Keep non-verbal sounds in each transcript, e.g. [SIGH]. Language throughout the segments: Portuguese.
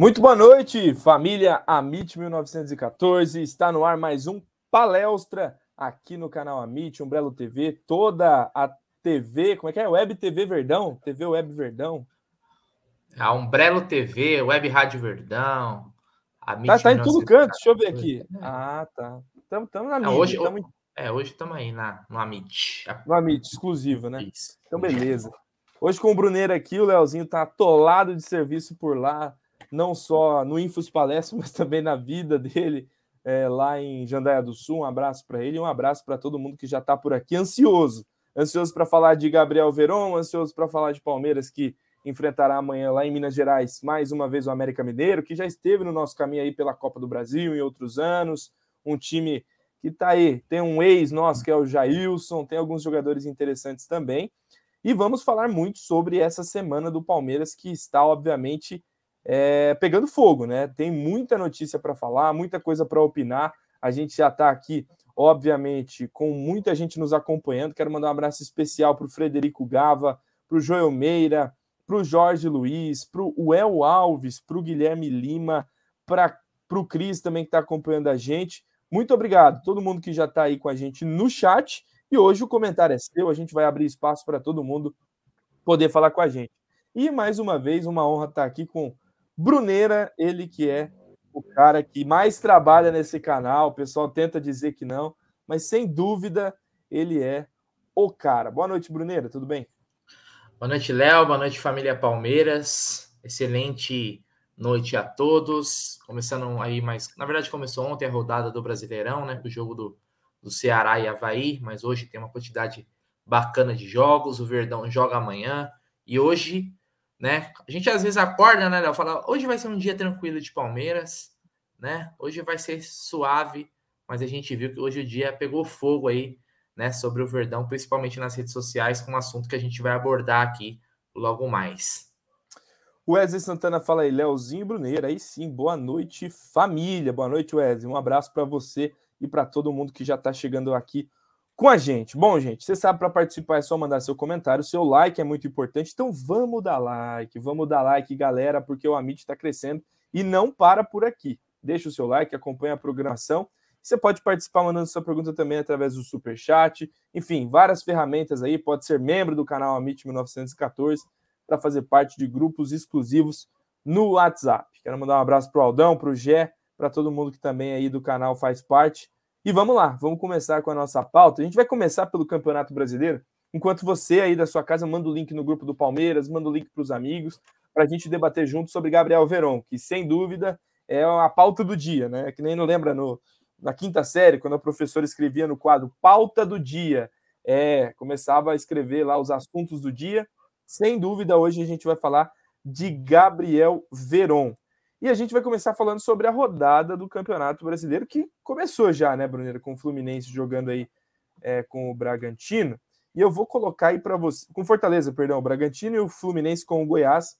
Muito boa noite, família Amit 1914. Está no ar mais um palestra aqui no canal Amit, Umbrello TV, toda a TV, como é que é? Web TV Verdão, TV Web Verdão. A Umbrello TV, Web Rádio Verdão. Amit tá, tá em todo canto, deixa eu ver aqui. Ah, tá. Estamos na mídia. hoje, tamo... É, hoje estamos aí na, no Amit. No Amit, exclusivo, né? Isso. Então, beleza. Hoje com o Bruneiro aqui, o Leozinho tá atolado de serviço por lá, não só no Infos Palestra, [LAUGHS] mas também na vida dele é, lá em Jandaia do Sul. Um abraço para ele e um abraço para todo mundo que já está por aqui, ansioso. Ansioso para falar de Gabriel Veron, ansioso para falar de Palmeiras, que enfrentará amanhã lá em Minas Gerais mais uma vez o América Mineiro, que já esteve no nosso caminho aí pela Copa do Brasil em outros anos. Um time que está aí, tem um ex nosso que é o Jailson, tem alguns jogadores interessantes também. E vamos falar muito sobre essa semana do Palmeiras, que está, obviamente, é, pegando fogo, né? Tem muita notícia para falar, muita coisa para opinar. A gente já está aqui, obviamente, com muita gente nos acompanhando. Quero mandar um abraço especial para o Frederico Gava, para o Joel Meira, para o Jorge Luiz, para o El Alves, para o Guilherme Lima, para o Cris também que está acompanhando a gente. Muito obrigado, todo mundo que já está aí com a gente no chat. E hoje o comentário é seu, a gente vai abrir espaço para todo mundo poder falar com a gente. E mais uma vez, uma honra estar aqui com Bruneira, ele que é o cara que mais trabalha nesse canal. O pessoal tenta dizer que não, mas sem dúvida ele é o cara. Boa noite, Bruneira, tudo bem? Boa noite, Léo. Boa noite, família Palmeiras. Excelente noite a todos. Começando aí mais. Na verdade, começou ontem a rodada do Brasileirão, né? O jogo do, do Ceará e Havaí, mas hoje tem uma quantidade bacana de jogos. O Verdão joga amanhã. E hoje né? A gente às vezes acorda, né, Léo? Fala, hoje vai ser um dia tranquilo de Palmeiras, né? Hoje vai ser suave, mas a gente viu que hoje o dia pegou fogo aí, né, sobre o Verdão, principalmente nas redes sociais, com um assunto que a gente vai abordar aqui logo mais. Wesley Santana fala aí, Leozinho Bruneira, aí sim, boa noite, família. Boa noite, Wesley. Um abraço para você e para todo mundo que já está chegando aqui com a gente. Bom, gente, você sabe para participar é só mandar seu comentário, seu like é muito importante. Então vamos dar like, vamos dar like, galera, porque o Amit está crescendo e não para por aqui. Deixa o seu like, acompanha a programação. Você pode participar mandando sua pergunta também através do super chat. Enfim, várias ferramentas aí. Pode ser membro do canal Amit 1914 para fazer parte de grupos exclusivos no WhatsApp. Quero mandar um abraço para o Aldão, para o Gé, para todo mundo que também aí do canal faz parte. E vamos lá, vamos começar com a nossa pauta. A gente vai começar pelo Campeonato Brasileiro. Enquanto você aí da sua casa manda o link no grupo do Palmeiras, manda o link para os amigos, para a gente debater junto sobre Gabriel Veron, que sem dúvida é a pauta do dia, né? Que nem não lembra no, na quinta série, quando a professora escrevia no quadro pauta do dia, é, começava a escrever lá os assuntos do dia. Sem dúvida, hoje a gente vai falar de Gabriel Veron. E a gente vai começar falando sobre a rodada do Campeonato Brasileiro, que começou já, né, Bruneira, com o Fluminense jogando aí é, com o Bragantino. E eu vou colocar aí para você, com Fortaleza, perdão, o Bragantino e o Fluminense com o Goiás,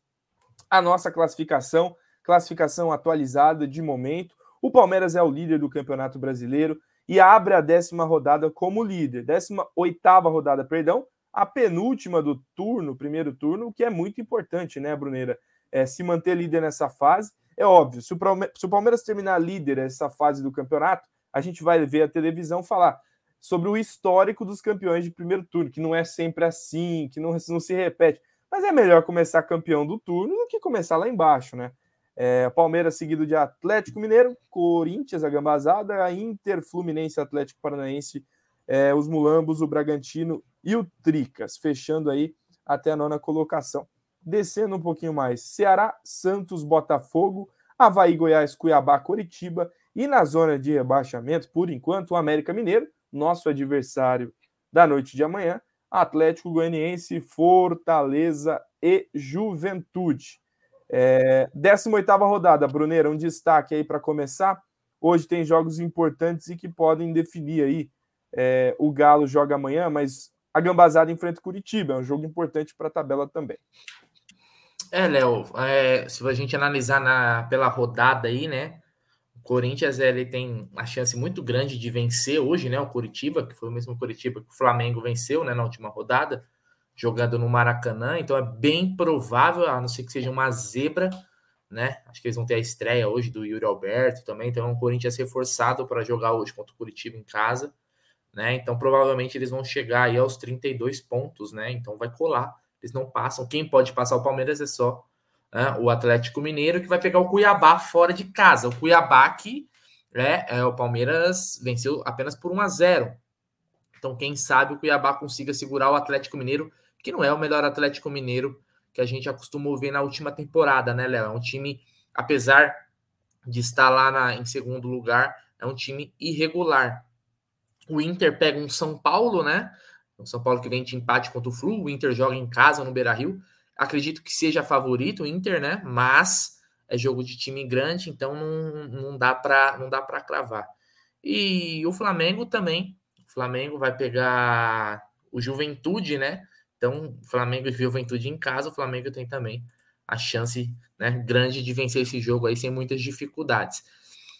a nossa classificação, classificação atualizada de momento. O Palmeiras é o líder do Campeonato Brasileiro e abre a décima rodada como líder, décima oitava rodada, perdão, a penúltima do turno, primeiro turno, o que é muito importante, né, Bruneira? É, se manter líder nessa fase é óbvio, se o Palmeiras terminar líder essa fase do campeonato, a gente vai ver a televisão falar sobre o histórico dos campeões de primeiro turno, que não é sempre assim, que não, não se repete. Mas é melhor começar campeão do turno do que começar lá embaixo, né? É, Palmeiras seguido de Atlético Mineiro, Corinthians, a Gambazada, a Inter, Fluminense, Atlético Paranaense, é, os Mulambos, o Bragantino e o Tricas, fechando aí até a nona colocação. Descendo um pouquinho mais, Ceará, Santos, Botafogo, Havaí, Goiás, Cuiabá, Coritiba e na zona de rebaixamento, por enquanto, o América Mineiro, nosso adversário da noite de amanhã, Atlético Goianiense, Fortaleza e Juventude. É, 18 rodada, Bruneira, um destaque aí para começar. Hoje tem jogos importantes e que podem definir aí. É, o Galo joga amanhã, mas a Gambazada enfrenta o Curitiba, é um jogo importante para a tabela também. É, Léo, é, se a gente analisar na, pela rodada aí, né? O Corinthians ele tem a chance muito grande de vencer hoje, né? O Curitiba, que foi o mesmo Curitiba que o Flamengo venceu, né? Na última rodada, jogando no Maracanã. Então é bem provável, a não ser que seja uma zebra, né? Acho que eles vão ter a estreia hoje do Yuri Alberto também, então é um Corinthians reforçado para jogar hoje contra o Curitiba em casa, né? Então provavelmente eles vão chegar aí aos 32 pontos, né? Então vai colar, eles não passam. Quem pode passar o Palmeiras é só né, o Atlético Mineiro, que vai pegar o Cuiabá fora de casa. O Cuiabá que é, é, o Palmeiras venceu apenas por 1 a 0. Então, quem sabe o Cuiabá consiga segurar o Atlético Mineiro, que não é o melhor Atlético Mineiro que a gente acostumou ver na última temporada, né, Léo? É um time, apesar de estar lá na, em segundo lugar, é um time irregular. O Inter pega um São Paulo, né? O São Paulo que vem de empate contra o Flu, o Inter joga em casa no Beira Rio. Acredito que seja favorito o Inter, né? Mas é jogo de time grande, então não, não dá para não dá para cravar. E o Flamengo também, o Flamengo vai pegar o Juventude, né? Então, Flamengo e Juventude em casa, o Flamengo tem também a chance né, grande de vencer esse jogo aí sem muitas dificuldades.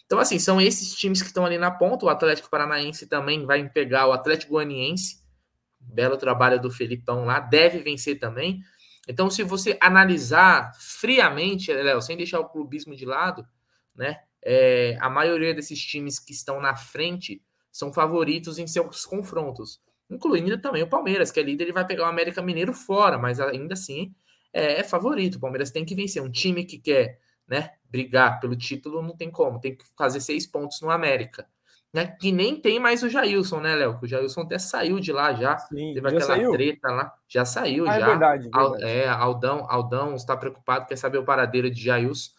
Então, assim, são esses times que estão ali na ponta. O Atlético Paranaense também vai pegar o Atlético Goianiense. Belo trabalho do Felipão lá, deve vencer também. Então, se você analisar friamente, Léo, sem deixar o clubismo de lado, né? É, a maioria desses times que estão na frente são favoritos em seus confrontos incluindo também o Palmeiras, que é líder, ele vai pegar o América Mineiro fora, mas ainda assim é, é, favorito. O Palmeiras tem que vencer. Um time que quer né, brigar pelo título não tem como, tem que fazer seis pontos no América. Né? Que nem tem mais o Jailson, né, Léo? O Jailson até saiu de lá já. Sim, teve já aquela saiu? treta lá. Já saiu, ah, é já. É verdade, verdade. É, Aldão, Aldão está preocupado, quer saber o paradeiro de Jailson.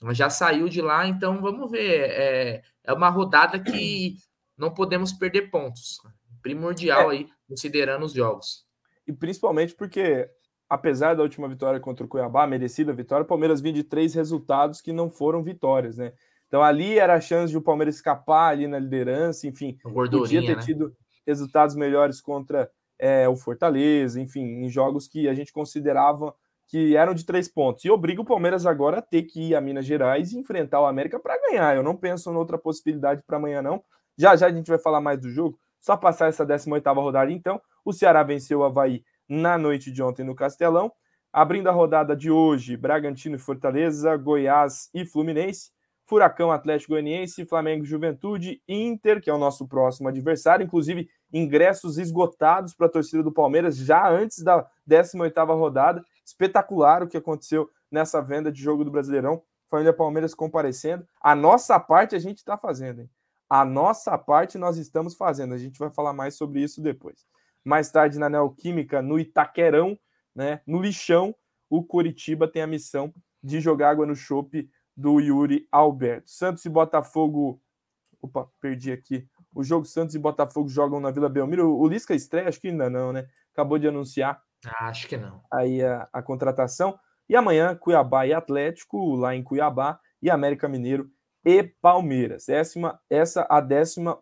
Mas já saiu de lá, então vamos ver. É, é uma rodada que [CLEARS THROAT] não podemos perder pontos primordial é. aí, considerando os jogos. E principalmente porque, apesar da última vitória contra o Cuiabá, merecida vitória, o Palmeiras vinha de três resultados que não foram vitórias, né? Então ali era a chance de o Palmeiras escapar ali na liderança, enfim, podia ter né? tido resultados melhores contra é, o Fortaleza, enfim, em jogos que a gente considerava que eram de três pontos. E obriga o Palmeiras agora a ter que ir a Minas Gerais e enfrentar o América para ganhar. Eu não penso em outra possibilidade para amanhã, não. Já já a gente vai falar mais do jogo, só passar essa 18ª rodada, então, o Ceará venceu o Havaí na noite de ontem no Castelão. Abrindo a rodada de hoje, Bragantino e Fortaleza, Goiás e Fluminense, Furacão Atlético Goianiense, Flamengo Juventude, Inter, que é o nosso próximo adversário, inclusive ingressos esgotados para a torcida do Palmeiras já antes da 18ª rodada. Espetacular o que aconteceu nessa venda de jogo do Brasileirão. Família Palmeiras comparecendo. A nossa parte a gente está fazendo, hein? A nossa parte nós estamos fazendo. A gente vai falar mais sobre isso depois. Mais tarde, na Neoquímica, no Itaquerão, né, no lixão, o Curitiba tem a missão de jogar água no chope do Yuri Alberto. Santos e Botafogo. Opa, perdi aqui. O jogo Santos e Botafogo jogam na Vila Belmiro. O Lisca estreia, acho que ainda não, né? Acabou de anunciar. Ah, acho que não. Aí a, a contratação. E amanhã, Cuiabá e Atlético, lá em Cuiabá, e América Mineiro e Palmeiras. Essa, essa a 18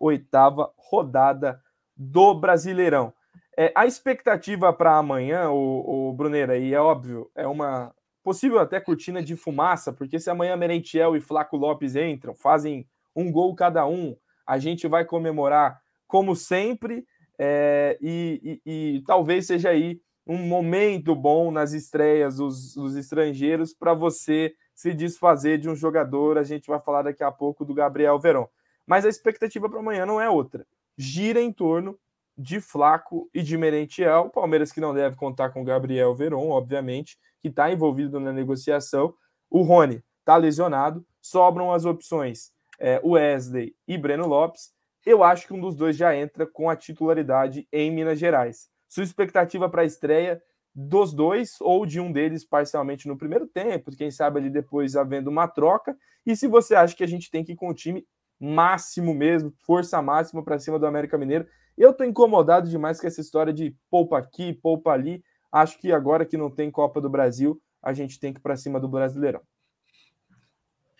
rodada do Brasileirão. É, a expectativa para amanhã, o, o Bruneira, e é óbvio, é uma possível até cortina de fumaça, porque se amanhã Merentiel e Flaco Lopes entram, fazem um gol cada um, a gente vai comemorar como sempre, é, e, e, e, talvez seja aí um momento bom nas estreias dos, dos estrangeiros para você se desfazer de um jogador. A gente vai falar daqui a pouco do Gabriel Verón. Mas a expectativa para amanhã não é outra. Gira em torno de Flaco e de Merentiel. Palmeiras que não deve contar com Gabriel Veron, obviamente, que está envolvido na negociação. O Rony está lesionado. Sobram as opções é, Wesley e Breno Lopes. Eu acho que um dos dois já entra com a titularidade em Minas Gerais. Sua expectativa para a estreia dos dois ou de um deles parcialmente no primeiro tempo, quem sabe ali depois havendo uma troca. E se você acha que a gente tem que ir com o time máximo mesmo, força máxima para cima do América Mineiro, eu tô incomodado demais com essa história de poupa aqui, poupa ali. Acho que agora que não tem Copa do Brasil, a gente tem que ir para cima do Brasileirão.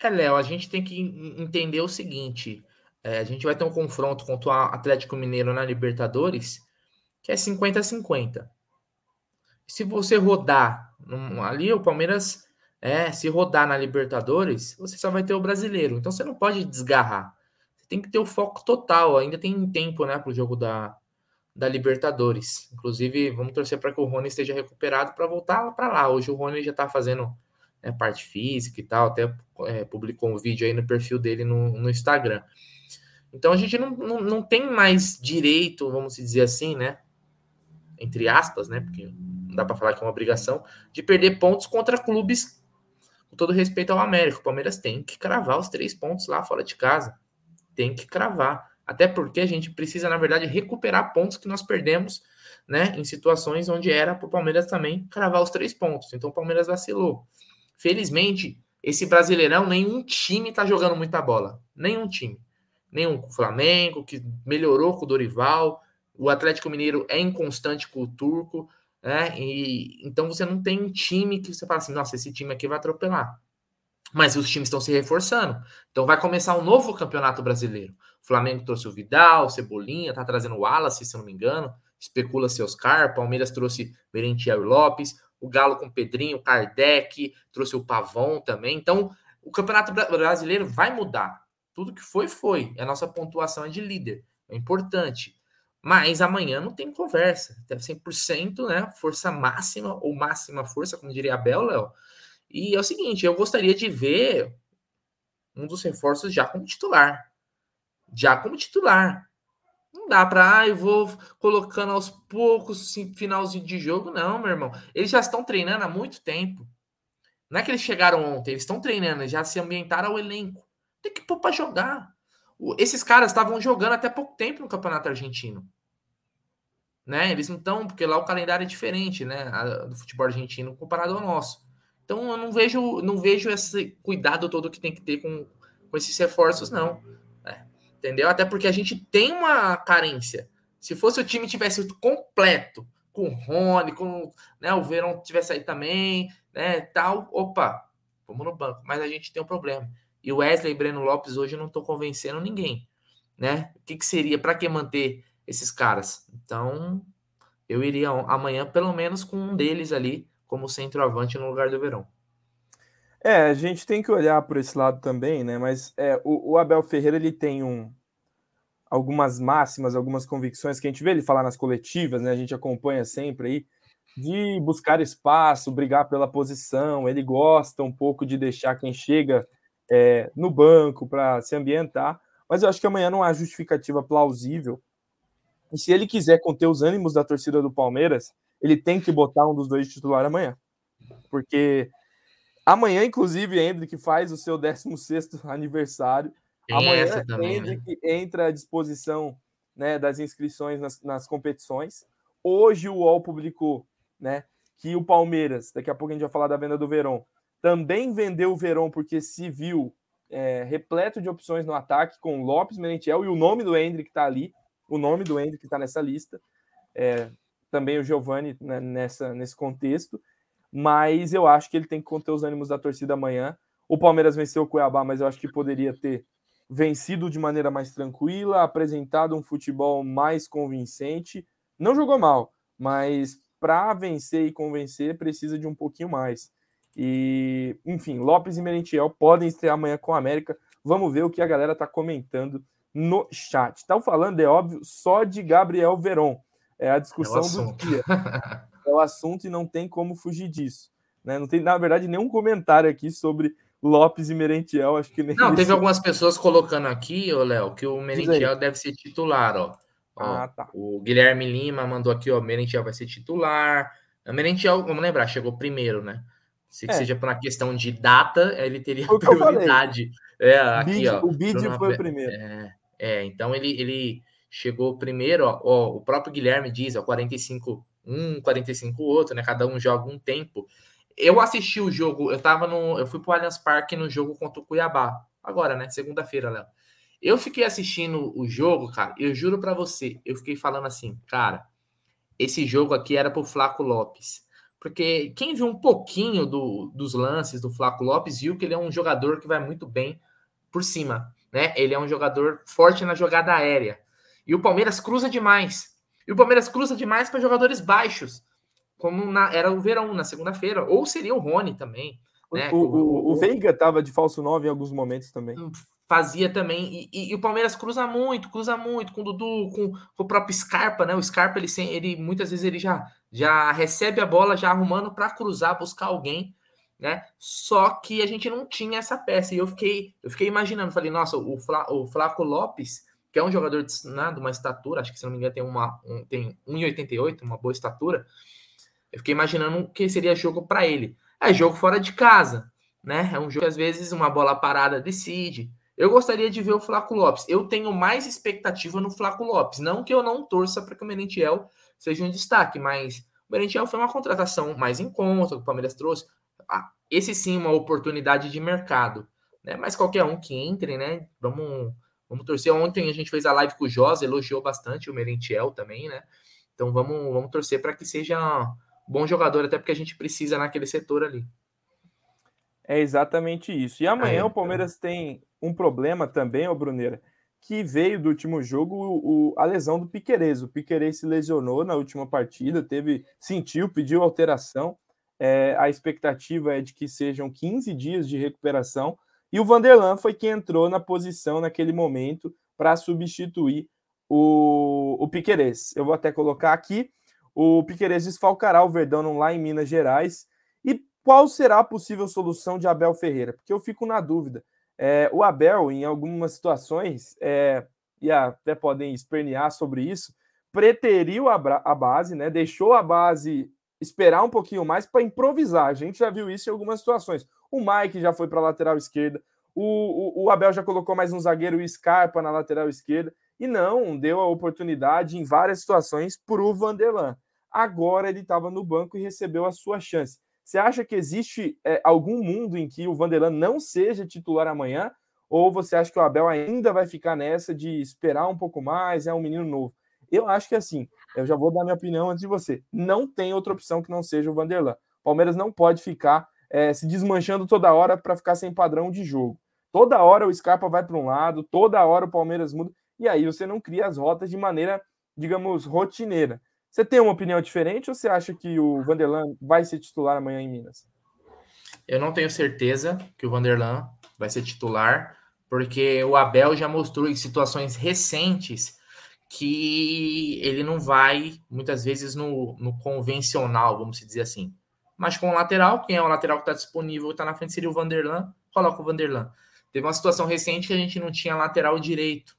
É, Léo, a gente tem que entender o seguinte: é, a gente vai ter um confronto contra o Atlético Mineiro na Libertadores que é 50-50 se você rodar ali, o Palmeiras, é, se rodar na Libertadores, você só vai ter o brasileiro. Então você não pode desgarrar. Tem que ter o foco total. Ainda tem tempo, né, para o jogo da, da Libertadores. Inclusive, vamos torcer para que o Rony esteja recuperado para voltar para lá. Hoje o Rony já está fazendo né, parte física e tal, até é, publicou um vídeo aí no perfil dele no, no Instagram. Então a gente não, não, não tem mais direito, vamos dizer assim, né? Entre aspas, né? Porque não dá para falar que é uma obrigação, de perder pontos contra clubes, com todo respeito ao América. O Palmeiras tem que cravar os três pontos lá fora de casa. Tem que cravar. Até porque a gente precisa, na verdade, recuperar pontos que nós perdemos, né? Em situações onde era para o Palmeiras também cravar os três pontos. Então o Palmeiras vacilou. Felizmente, esse Brasileirão, nenhum time está jogando muita bola. Nenhum time. Nenhum. O Flamengo, que melhorou com o Dorival. O Atlético Mineiro é inconstante com o Turco. Né? E, então você não tem um time que você fala assim, nossa, esse time aqui vai atropelar. Mas os times estão se reforçando. Então vai começar um novo campeonato brasileiro. O Flamengo trouxe o Vidal, o Cebolinha, tá trazendo o Wallace, se eu não me engano. Especula se Oscar. Palmeiras trouxe Merentiel Lopes o Galo com Pedrinho, Kardec, trouxe o Pavon também. Então, o Campeonato Brasileiro vai mudar. Tudo que foi, foi. A nossa pontuação é de líder. É importante. Mas amanhã não tem conversa. Tem 100%, né? Força máxima ou máxima força, como diria a Bel, Léo. E é o seguinte, eu gostaria de ver um dos reforços já como titular. Já como titular. Não dá para, ah, eu vou colocando aos poucos, finalzinho de jogo. Não, meu irmão. Eles já estão treinando há muito tempo. Não é que eles chegaram ontem, eles estão treinando, já se ambientaram ao elenco. Tem que pôr para jogar. Esses caras estavam jogando até pouco tempo no Campeonato Argentino. Né? Eles não estão, porque lá o calendário é diferente, né? Do futebol argentino comparado ao nosso. Então eu não vejo, não vejo esse cuidado todo que tem que ter com, com esses reforços, não entendeu? Até porque a gente tem uma carência. Se fosse o time tivesse completo, com o Rony, com né, o Verão tivesse aí também, né, tal, opa, vamos no banco. Mas a gente tem um problema. E o Wesley e Breno Lopes hoje não estou convencendo ninguém, né? O que, que seria para que manter esses caras? Então, eu iria amanhã pelo menos com um deles ali como centroavante no lugar do Verão. É, a gente tem que olhar por esse lado também, né? Mas é, o, o, Abel Ferreira ele tem um, algumas máximas, algumas convicções que a gente vê ele falar nas coletivas, né? A gente acompanha sempre aí de buscar espaço, brigar pela posição. Ele gosta um pouco de deixar quem chega é, no banco para se ambientar. Mas eu acho que amanhã não há justificativa plausível. E se ele quiser conter os ânimos da torcida do Palmeiras, ele tem que botar um dos dois titular amanhã. Porque Amanhã, inclusive, Hendrick faz o seu 16 [LAUGHS] aniversário. Tem Amanhã, também, Hendrick né? entra à disposição né, das inscrições nas, nas, competições. Hoje o UOL publicou né, que o Palmeiras, daqui a pouco a gente vai falar da venda do Verão, também vendeu o Verão porque se viu é, repleto de opções no ataque com Lopes, Merentiel e o nome do Hendrick está ali, o nome do Hendrick está nessa lista. É, também o Giovani né, nessa, nesse contexto mas eu acho que ele tem que conter os ânimos da torcida amanhã. O Palmeiras venceu o Cuiabá, mas eu acho que poderia ter vencido de maneira mais tranquila, apresentado um futebol mais convincente. Não jogou mal, mas para vencer e convencer precisa de um pouquinho mais. E, enfim, Lopes e Merentiel podem estrear amanhã com a América. Vamos ver o que a galera está comentando no chat. Estão falando, é óbvio, só de Gabriel Veron. É a discussão é do dia. [LAUGHS] é o assunto e não tem como fugir disso. Né? Não tem, na verdade, nenhum comentário aqui sobre Lopes e Merentiel. Acho que nem Não, teve algumas pessoas colocando aqui, ô Léo, que o Merentiel deve ser titular, ó. ó. Ah, tá. O Guilherme Lima mandou aqui, ó, Merentiel vai ser titular. O Merentiel, vamos lembrar, chegou primeiro, né? Se é. seja por uma questão de data, ele teria prioridade. É, aqui, ó, o vídeo foi o primeiro. É, é, então ele, ele chegou primeiro, ó, ó, o próprio Guilherme diz, ó, 45 um 45 o outro, né? Cada um joga um tempo. Eu assisti o jogo, eu tava no. Eu fui pro Allianz Parque no jogo contra o Cuiabá. Agora, né? Segunda-feira, Léo. Eu fiquei assistindo o jogo, cara. Eu juro para você, eu fiquei falando assim, cara, esse jogo aqui era pro Flaco Lopes. Porque quem viu um pouquinho do, dos lances do Flaco Lopes viu que ele é um jogador que vai muito bem por cima, né? Ele é um jogador forte na jogada aérea. E o Palmeiras cruza demais. E o Palmeiras cruza demais para jogadores baixos, como na, era o Verão na segunda-feira, ou seria o Rony também. Né? O, o, o, Veiga estava de falso 9 em alguns momentos também. Hum, fazia também. E, e, e, o Palmeiras cruza muito, cruza muito com o Dudu, com, com, o próprio Scarpa, né? O Scarpa, ele, ele muitas vezes ele já, já recebe a bola já arrumando para cruzar, buscar alguém. né? Só que a gente não tinha essa peça. E eu fiquei, eu fiquei imaginando, falei, nossa, o, Fla, o Flaco Lopes, que é um jogador de, né, de uma estatura, acho que se não me engano tem uma um, tem 1,88, uma boa estatura. Eu fiquei imaginando que seria jogo para ele. É jogo fora de casa, né? É um jogo que às vezes uma bola parada decide. Eu gostaria de ver o Flaco Lopes. Eu tenho mais expectativa no Flaco Lopes. Não que eu não torça para que o Merentiel seja um destaque, mas o Merentiel foi uma contratação mais em conta, que o Palmeiras trouxe. Ah, esse sim, uma oportunidade de mercado. Né? Mas qualquer um que entre, né? Vamos, vamos torcer. Ontem a gente fez a live com o Josa, elogiou bastante o Merentiel também, né? Então vamos, vamos torcer para que seja um bom jogador, até porque a gente precisa naquele setor ali. É exatamente isso. E amanhã é, o Palmeiras tem um problema também, ô Bruneira, que veio do último jogo o, a lesão do Piquerez. O Piquerez se lesionou na última partida, teve sentiu, pediu alteração. É, a expectativa é de que sejam 15 dias de recuperação. E o Vanderlan foi quem entrou na posição naquele momento para substituir o, o Piquerez. Eu vou até colocar aqui. O Piquerez desfalcará o Verdão lá em Minas Gerais. E qual será a possível solução de Abel Ferreira? Porque eu fico na dúvida. É, o Abel, em algumas situações, é, e até podem espernear sobre isso, preteriu a, a base, né? Deixou a base esperar um pouquinho mais para improvisar. A gente já viu isso em algumas situações. O Mike já foi para a lateral esquerda, o, o, o, Abel já colocou mais um zagueiro, o Scarpa, na lateral esquerda, e não deu a oportunidade em várias situações para o Vanderlan. Agora ele estava no banco e recebeu a sua chance. Você acha que existe é, algum mundo em que o Vanderlan não seja titular amanhã? Ou você acha que o Abel ainda vai ficar nessa de esperar um pouco mais? É um menino novo. Eu acho que assim, eu já vou dar minha opinião antes de você. Não tem outra opção que não seja o Vanderlan. Palmeiras não pode ficar é, se desmanchando toda hora para ficar sem padrão de jogo. Toda hora o Scarpa vai para um lado, toda hora o Palmeiras muda, e aí você não cria as rotas de maneira, digamos, rotineira. Você tem uma opinião diferente ou você acha que o Vanderlan vai ser titular amanhã em Minas? Eu não tenho certeza que o Vanderlan vai ser titular, porque o Abel já mostrou em situações recentes que ele não vai, muitas vezes, no, no convencional, vamos dizer assim. Mas com o lateral, quem é o lateral que está disponível, está na frente, seria o Vanderlan, coloca o Vanderlan. Teve uma situação recente que a gente não tinha lateral direito.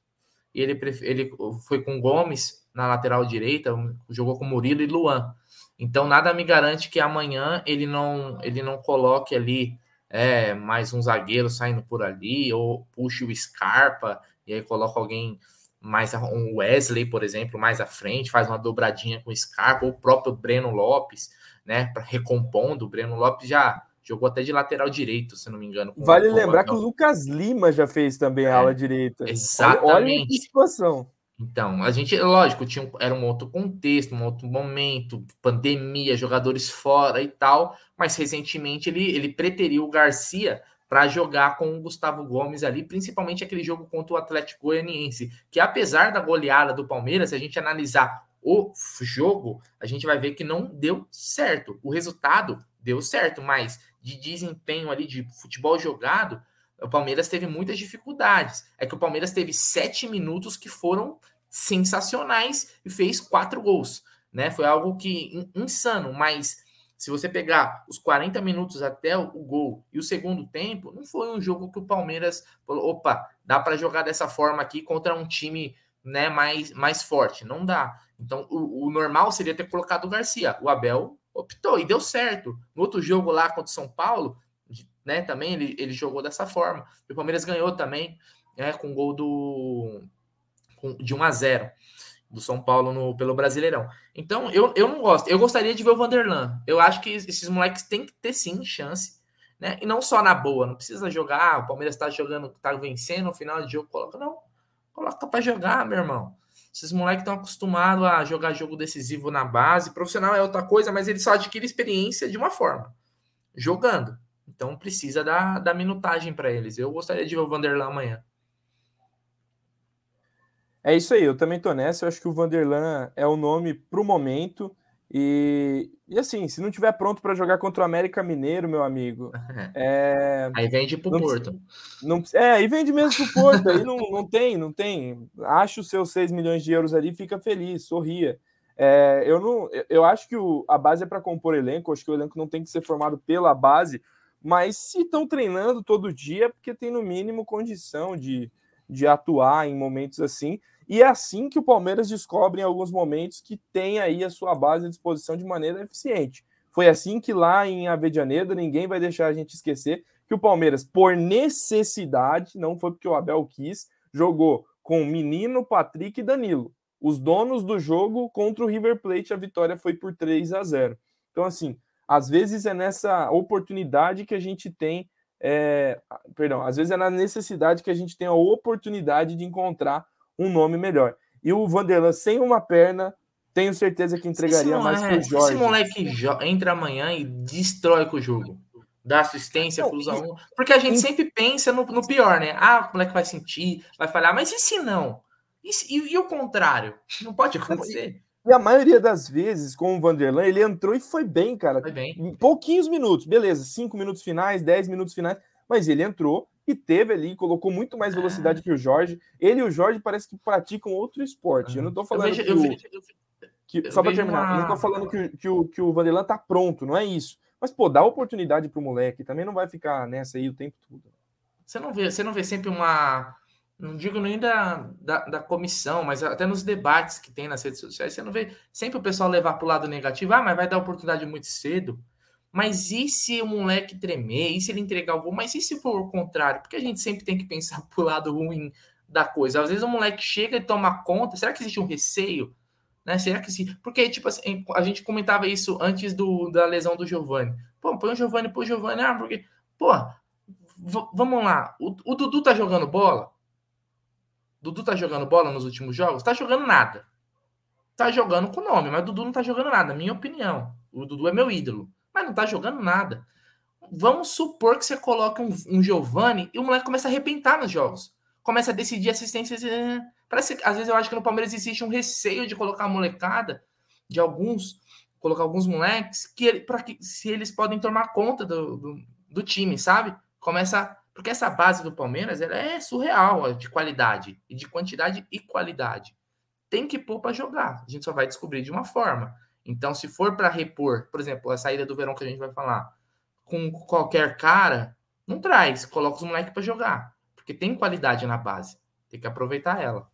E ele, ele foi com Gomes, na lateral direita, jogou com Murilo e Luan. Então nada me garante que amanhã ele não ele não coloque ali é, mais um zagueiro saindo por ali ou puxe o Scarpa e aí coloca alguém mais um Wesley, por exemplo, mais à frente, faz uma dobradinha com o Scarpa ou o próprio Breno Lopes, né, para recompondo. O Breno Lopes já jogou até de lateral direito, se não me engano. Vale lembrar que o Lucas Lima já fez também é, a ala direita. Exatamente. Olha que situação. Então, a gente, lógico, tinha, era um outro contexto, um outro momento, pandemia, jogadores fora e tal, mas recentemente ele, ele preteriu o Garcia para jogar com o Gustavo Gomes ali, principalmente aquele jogo contra o Atlético Goianiense, que apesar da goleada do Palmeiras, se a gente analisar o jogo, a gente vai ver que não deu certo. O resultado deu certo, mas de desempenho ali, de futebol jogado, o Palmeiras teve muitas dificuldades. É que o Palmeiras teve sete minutos que foram sensacionais e fez quatro gols. Né? Foi algo que insano, mas se você pegar os 40 minutos até o gol e o segundo tempo, não foi um jogo que o Palmeiras falou: opa, dá para jogar dessa forma aqui contra um time né, mais, mais forte. Não dá. Então, o, o normal seria ter colocado o Garcia. O Abel optou e deu certo. No outro jogo lá contra o São Paulo, né? Também ele, ele jogou dessa forma. O Palmeiras ganhou também, né? Com gol do com, de 1 a 0 do São Paulo no, pelo Brasileirão. Então, eu, eu não gosto. Eu gostaria de ver o Vanderlan. Eu acho que esses moleques têm que ter sim chance, né? E não só na boa, não precisa jogar. Ah, o Palmeiras está jogando, está vencendo no final de jogo, coloca não. Coloca para jogar, meu irmão. Esses moleques estão acostumados a jogar jogo decisivo na base. Profissional é outra coisa, mas eles só adquirem experiência de uma forma, jogando. Então precisa dar, dar minutagem para eles. Eu gostaria de ver o Vanderlan amanhã. É isso aí, eu também tô nessa. Eu acho que o Vanderlan é o nome para o momento. E, e assim, se não tiver pronto para jogar contra o América Mineiro, meu amigo. [LAUGHS] É... Aí vende pro não, Porto. Não, é, aí vende mesmo pro Porto. aí não, não tem, não tem. Acha os seus 6 milhões de euros ali, fica feliz, sorria. É, eu não, eu acho que o, a base é para compor elenco. Acho que o elenco não tem que ser formado pela base, Mas se estão treinando todo dia, é porque tem no mínimo condição de, de atuar em momentos assim. E é assim que o Palmeiras descobre em alguns momentos que tem aí a sua base à disposição de maneira eficiente. Foi assim que lá em Avedianedo, ninguém vai deixar a gente esquecer que o Palmeiras, por necessidade, não foi porque o Abel quis, jogou com Menino, Patrick e Danilo. Os donos do jogo contra o River Plate, a vitória foi por 3 a 0. Então, assim, às vezes é nessa oportunidade que a gente tem. É, perdão, às vezes é na necessidade que a gente tem a oportunidade de encontrar um nome melhor. E o Vanderlan sem uma perna, tenho certeza que entregaria mais que o Jorge. Esse moleque entra amanhã e destrói com o jogo. Dá assistência, cruza um. Porque a gente sempre pensa no, no, pior, né? Ah, o moleque vai sentir, vai falhar, mas e se não? E, e, e o contrário? Não pode acontecer. E a maioria das vezes, com o Vanderlan, ele entrou e foi bem, cara. Foi bem. Em pouquinhos minutos, beleza, cinco minutos finais, dez minutos finais, mas ele entrou e teve ali, colocou muito mais velocidade que o Jorge. Ele e o Jorge parece que praticam outro esporte. Eu não tô falando vejo, que, o, que só para terminar, uma... eu não tô falando que, que, o, que o Vanderlan tá pronto, não é isso. Mas, pô, dá oportunidade pro moleque, também não vai ficar nessa aí o tempo todo. Você não vê, você não vê sempre uma não digo nem da, da, da, comissão, mas até nos debates que tem nas redes sociais, você não vê sempre o pessoal levar para o lado negativo, ah, mas vai dar oportunidade muito cedo. Mas e se o moleque tremer? E se ele entregar o gol? Mas e se for o contrário? Porque a gente sempre tem que pensar [LAUGHS] para o lado ruim da coisa. Às vezes o moleque chega e toma conta. Será que existe um receio? Né? Será que sim? Porque, tipo assim, a gente comentava isso antes do, da lesão do Giovanni. Pô, põe o Giovanni, põe o Giovanni. Ah, porque, pô, vamos lá. O, o Dudu tá jogando bola? Dudu tá jogando bola nos últimos jogos? Tá jogando nada. Tá jogando com nome, mas Dudu não tá jogando nada, minha opinião. O Dudu é meu ídolo, não tá jogando nada. Vamos supor que você coloca um, um Giovanni e o moleque começa a arrebentar nos jogos. Começa a decidir assistências. Eh, parece que às vezes eu acho que no Palmeiras existe um receio de colocar a molecada, de alguns, colocar alguns moleques, que, para que se eles podem tomar conta do, do, do time, sabe? Começa porque essa base do Palmeiras ela é surreal de qualidade, e de quantidade e qualidade. Tem que pôr para jogar. A gente só vai descobrir de uma forma. Então, se for para repor, por exemplo, a saída do verão que a gente vai falar, com qualquer cara, não traz. Coloca os moleques para jogar. Porque tem qualidade na base. Tem que aproveitar ela.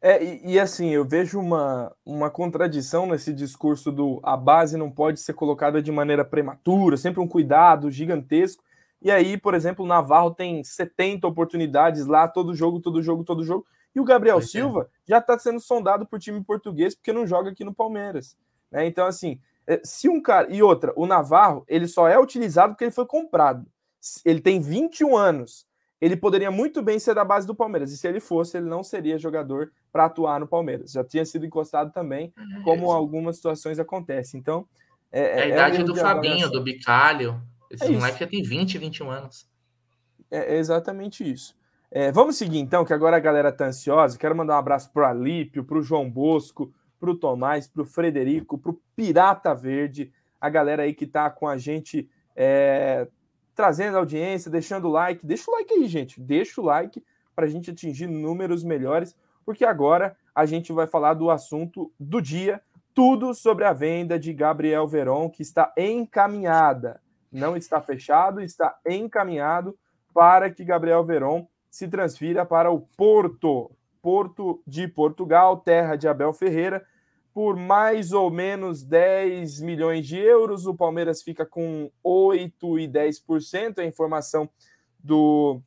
É, e, e, assim, eu vejo uma, uma contradição nesse discurso do a base não pode ser colocada de maneira prematura, sempre um cuidado gigantesco. E aí, por exemplo, o Navarro tem 70 oportunidades lá, todo jogo, todo jogo, todo jogo. E o Gabriel Vai Silva já está sendo sondado por time português porque não joga aqui no Palmeiras. Né? Então, assim, é, se um cara. E outra, o Navarro, ele só é utilizado porque ele foi comprado. Ele tem 21 anos. Ele poderia muito bem ser da base do Palmeiras. E se ele fosse, ele não seria jogador para atuar no Palmeiras. Já tinha sido encostado também, como algumas situações acontecem. Então. É, é a idade é do Fabinho, do Bicalho. Esse é moleque já tem 20, 21 anos. É, é exatamente isso. É, vamos seguir então, que agora a galera tá ansiosa. Quero mandar um abraço pro Alípio, pro João Bosco, pro Tomás, pro Frederico, pro Pirata Verde, a galera aí que tá com a gente é, trazendo audiência, deixando o like. Deixa o like aí, gente. Deixa o like para a gente atingir números melhores, porque agora a gente vai falar do assunto do dia, tudo sobre a venda de Gabriel Veron, que está encaminhada não está fechado, está encaminhado para que Gabriel Veron se transfira para o Porto, Porto de Portugal, terra de Abel Ferreira, por mais ou menos 10 milhões de euros. O Palmeiras fica com 8 e 10%, a informação do,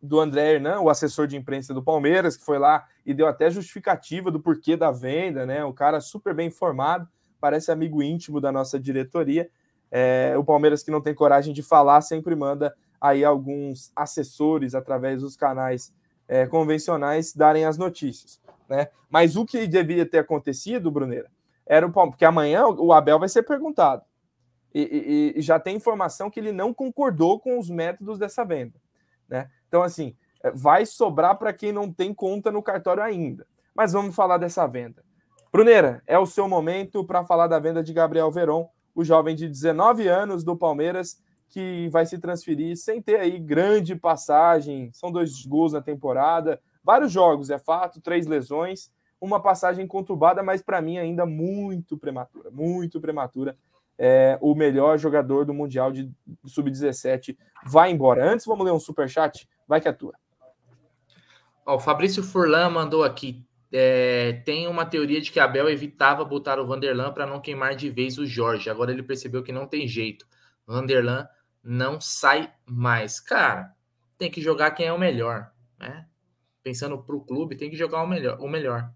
do André Hernan, o assessor de imprensa do Palmeiras, que foi lá e deu até justificativa do porquê da venda, né? O cara super bem informado, parece amigo íntimo da nossa diretoria. É, o Palmeiras que não tem coragem de falar sempre manda aí alguns assessores através dos canais é, convencionais darem as notícias, né? Mas o que devia ter acontecido, Bruneira, era o porque amanhã o Abel vai ser perguntado e, e, e, já tem informação que ele não concordou com os métodos dessa venda, né? Então assim é, vai sobrar para quem não tem conta no cartório ainda. Mas vamos falar dessa venda. Bruneira, é o seu momento para falar da venda de Gabriel Veron o jovem de 19 anos do Palmeiras, que vai se transferir sem ter aí grande passagem. São dois gols na temporada, vários jogos, é fato, três lesões, uma passagem conturbada, mas para mim ainda muito prematura, muito prematura. é, o melhor jogador do Mundial de Sub-17 vai embora. Antes, vamos ler um super chat. Vai que é tua. Ó, o Fabrício Furlan mandou aqui. É, tem uma teoria de que Abel evitava botar o Vanderlan para não queimar de vez o Jorge. Agora ele percebeu que não tem jeito. Vanderlan não sai mais. Cara, tem que jogar quem é o melhor, né? Pensando para o clube, tem que jogar o melhor, o melhor.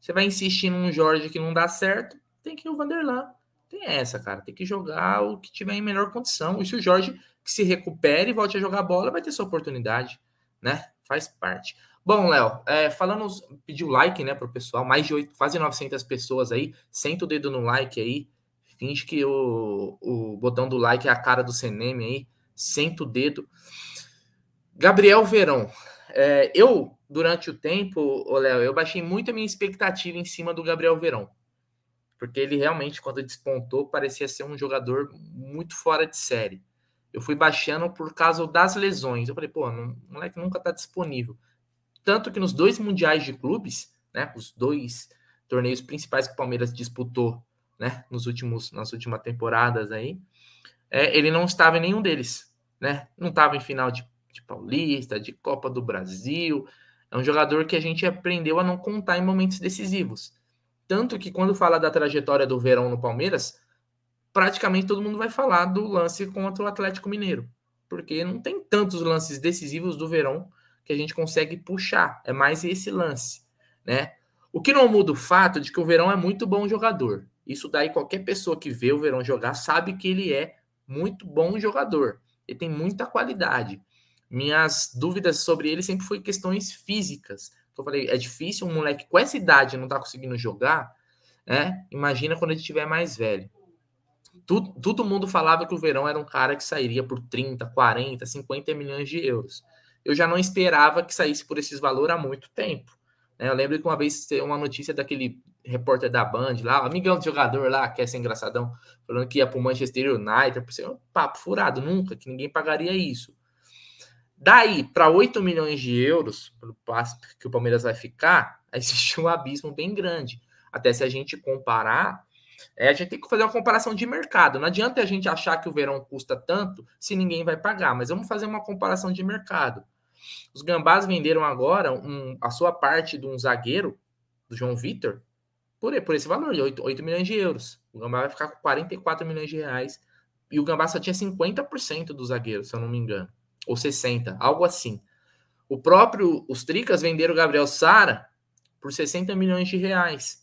Você vai insistir num Jorge que não dá certo, tem que ir o Vanderlan. Tem essa, cara. Tem que jogar o que tiver em melhor condição. E se o Jorge que se recupere e volte a jogar bola, vai ter sua oportunidade, né? Faz parte. Bom, Léo, é, falando, pediu like, né, para o pessoal, mais de 8, quase 900 pessoas aí, senta o dedo no like aí, finge que o, o botão do like é a cara do CNM aí, senta o dedo. Gabriel Verão, é, eu, durante o tempo, Léo, eu baixei muito a minha expectativa em cima do Gabriel Verão, porque ele realmente, quando despontou, parecia ser um jogador muito fora de série. Eu fui baixando por causa das lesões. Eu falei, pô, o moleque nunca tá disponível. Tanto que nos dois mundiais de clubes, né, os dois torneios principais que o Palmeiras disputou, né, nos últimos, nas últimas temporadas aí, é, ele não estava em nenhum deles, né? Não estava em final de, de Paulista, de Copa do Brasil. É um jogador que a gente aprendeu a não contar em momentos decisivos. Tanto que quando fala da trajetória do Verão no Palmeiras, praticamente todo mundo vai falar do lance contra o Atlético Mineiro, porque não tem tantos lances decisivos do Verão que a gente consegue puxar. É mais esse lance, né? O que não muda o fato de que o Verão é muito bom jogador. Isso daí qualquer pessoa que vê o Verão jogar sabe que ele é muito bom jogador. Ele tem muita qualidade. Minhas dúvidas sobre ele sempre foi questões físicas. Eu falei, é difícil um moleque com essa idade não tá conseguindo jogar, né? Imagina quando ele estiver mais velho. Tudo, todo mundo falava que o Verão era um cara que sairia por 30, 40, 50 milhões de euros eu já não esperava que saísse por esses valores há muito tempo. Né? Eu lembro que uma vez uma notícia daquele repórter da Band lá, amigão do jogador lá, que é ser engraçadão, falando que ia para o Manchester United, por ser um papo furado, nunca, que ninguém pagaria isso. Daí, para 8 milhões de euros, pelo passo que o Palmeiras vai ficar, [LAUGHS] existe um abismo bem grande. Até se a gente comparar, é, a gente tem que fazer uma comparação de mercado. Não adianta a gente achar que o verão custa tanto se ninguém vai pagar, mas vamos fazer uma comparação de mercado. Os Gambás venderam agora um, a sua parte de um zagueiro, do João Vitor, por, por esse valor, de 8, 8 milhões de euros. O Gambá vai ficar com 44 milhões de reais. E o Gambá só tinha 50% do zagueiro, se eu não me engano. Ou 60%, algo assim. O próprio, os Tricas venderam o Gabriel Sara por 60 milhões de reais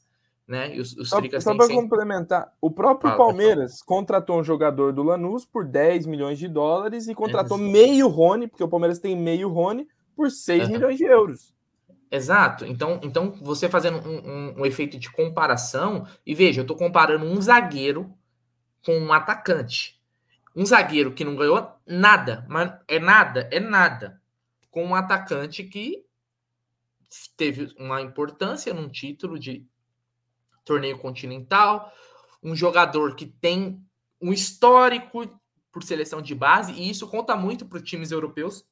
né? E os, os só, só para complementar, o próprio Fala, Palmeiras contratou um jogador do Lanús por 10 milhões de dólares e contratou meio Rony, porque o Palmeiras tem meio Rony, por 6 uhum. milhões de euros. Exato. Então, então você fazendo um, um, um efeito de comparação, e veja, eu estou comparando um zagueiro com um atacante. Um zagueiro que não ganhou nada, mas é nada, é nada, com um atacante que teve uma importância num título de torneio continental, um jogador que tem um histórico por seleção de base, e isso conta muito para os times europeus.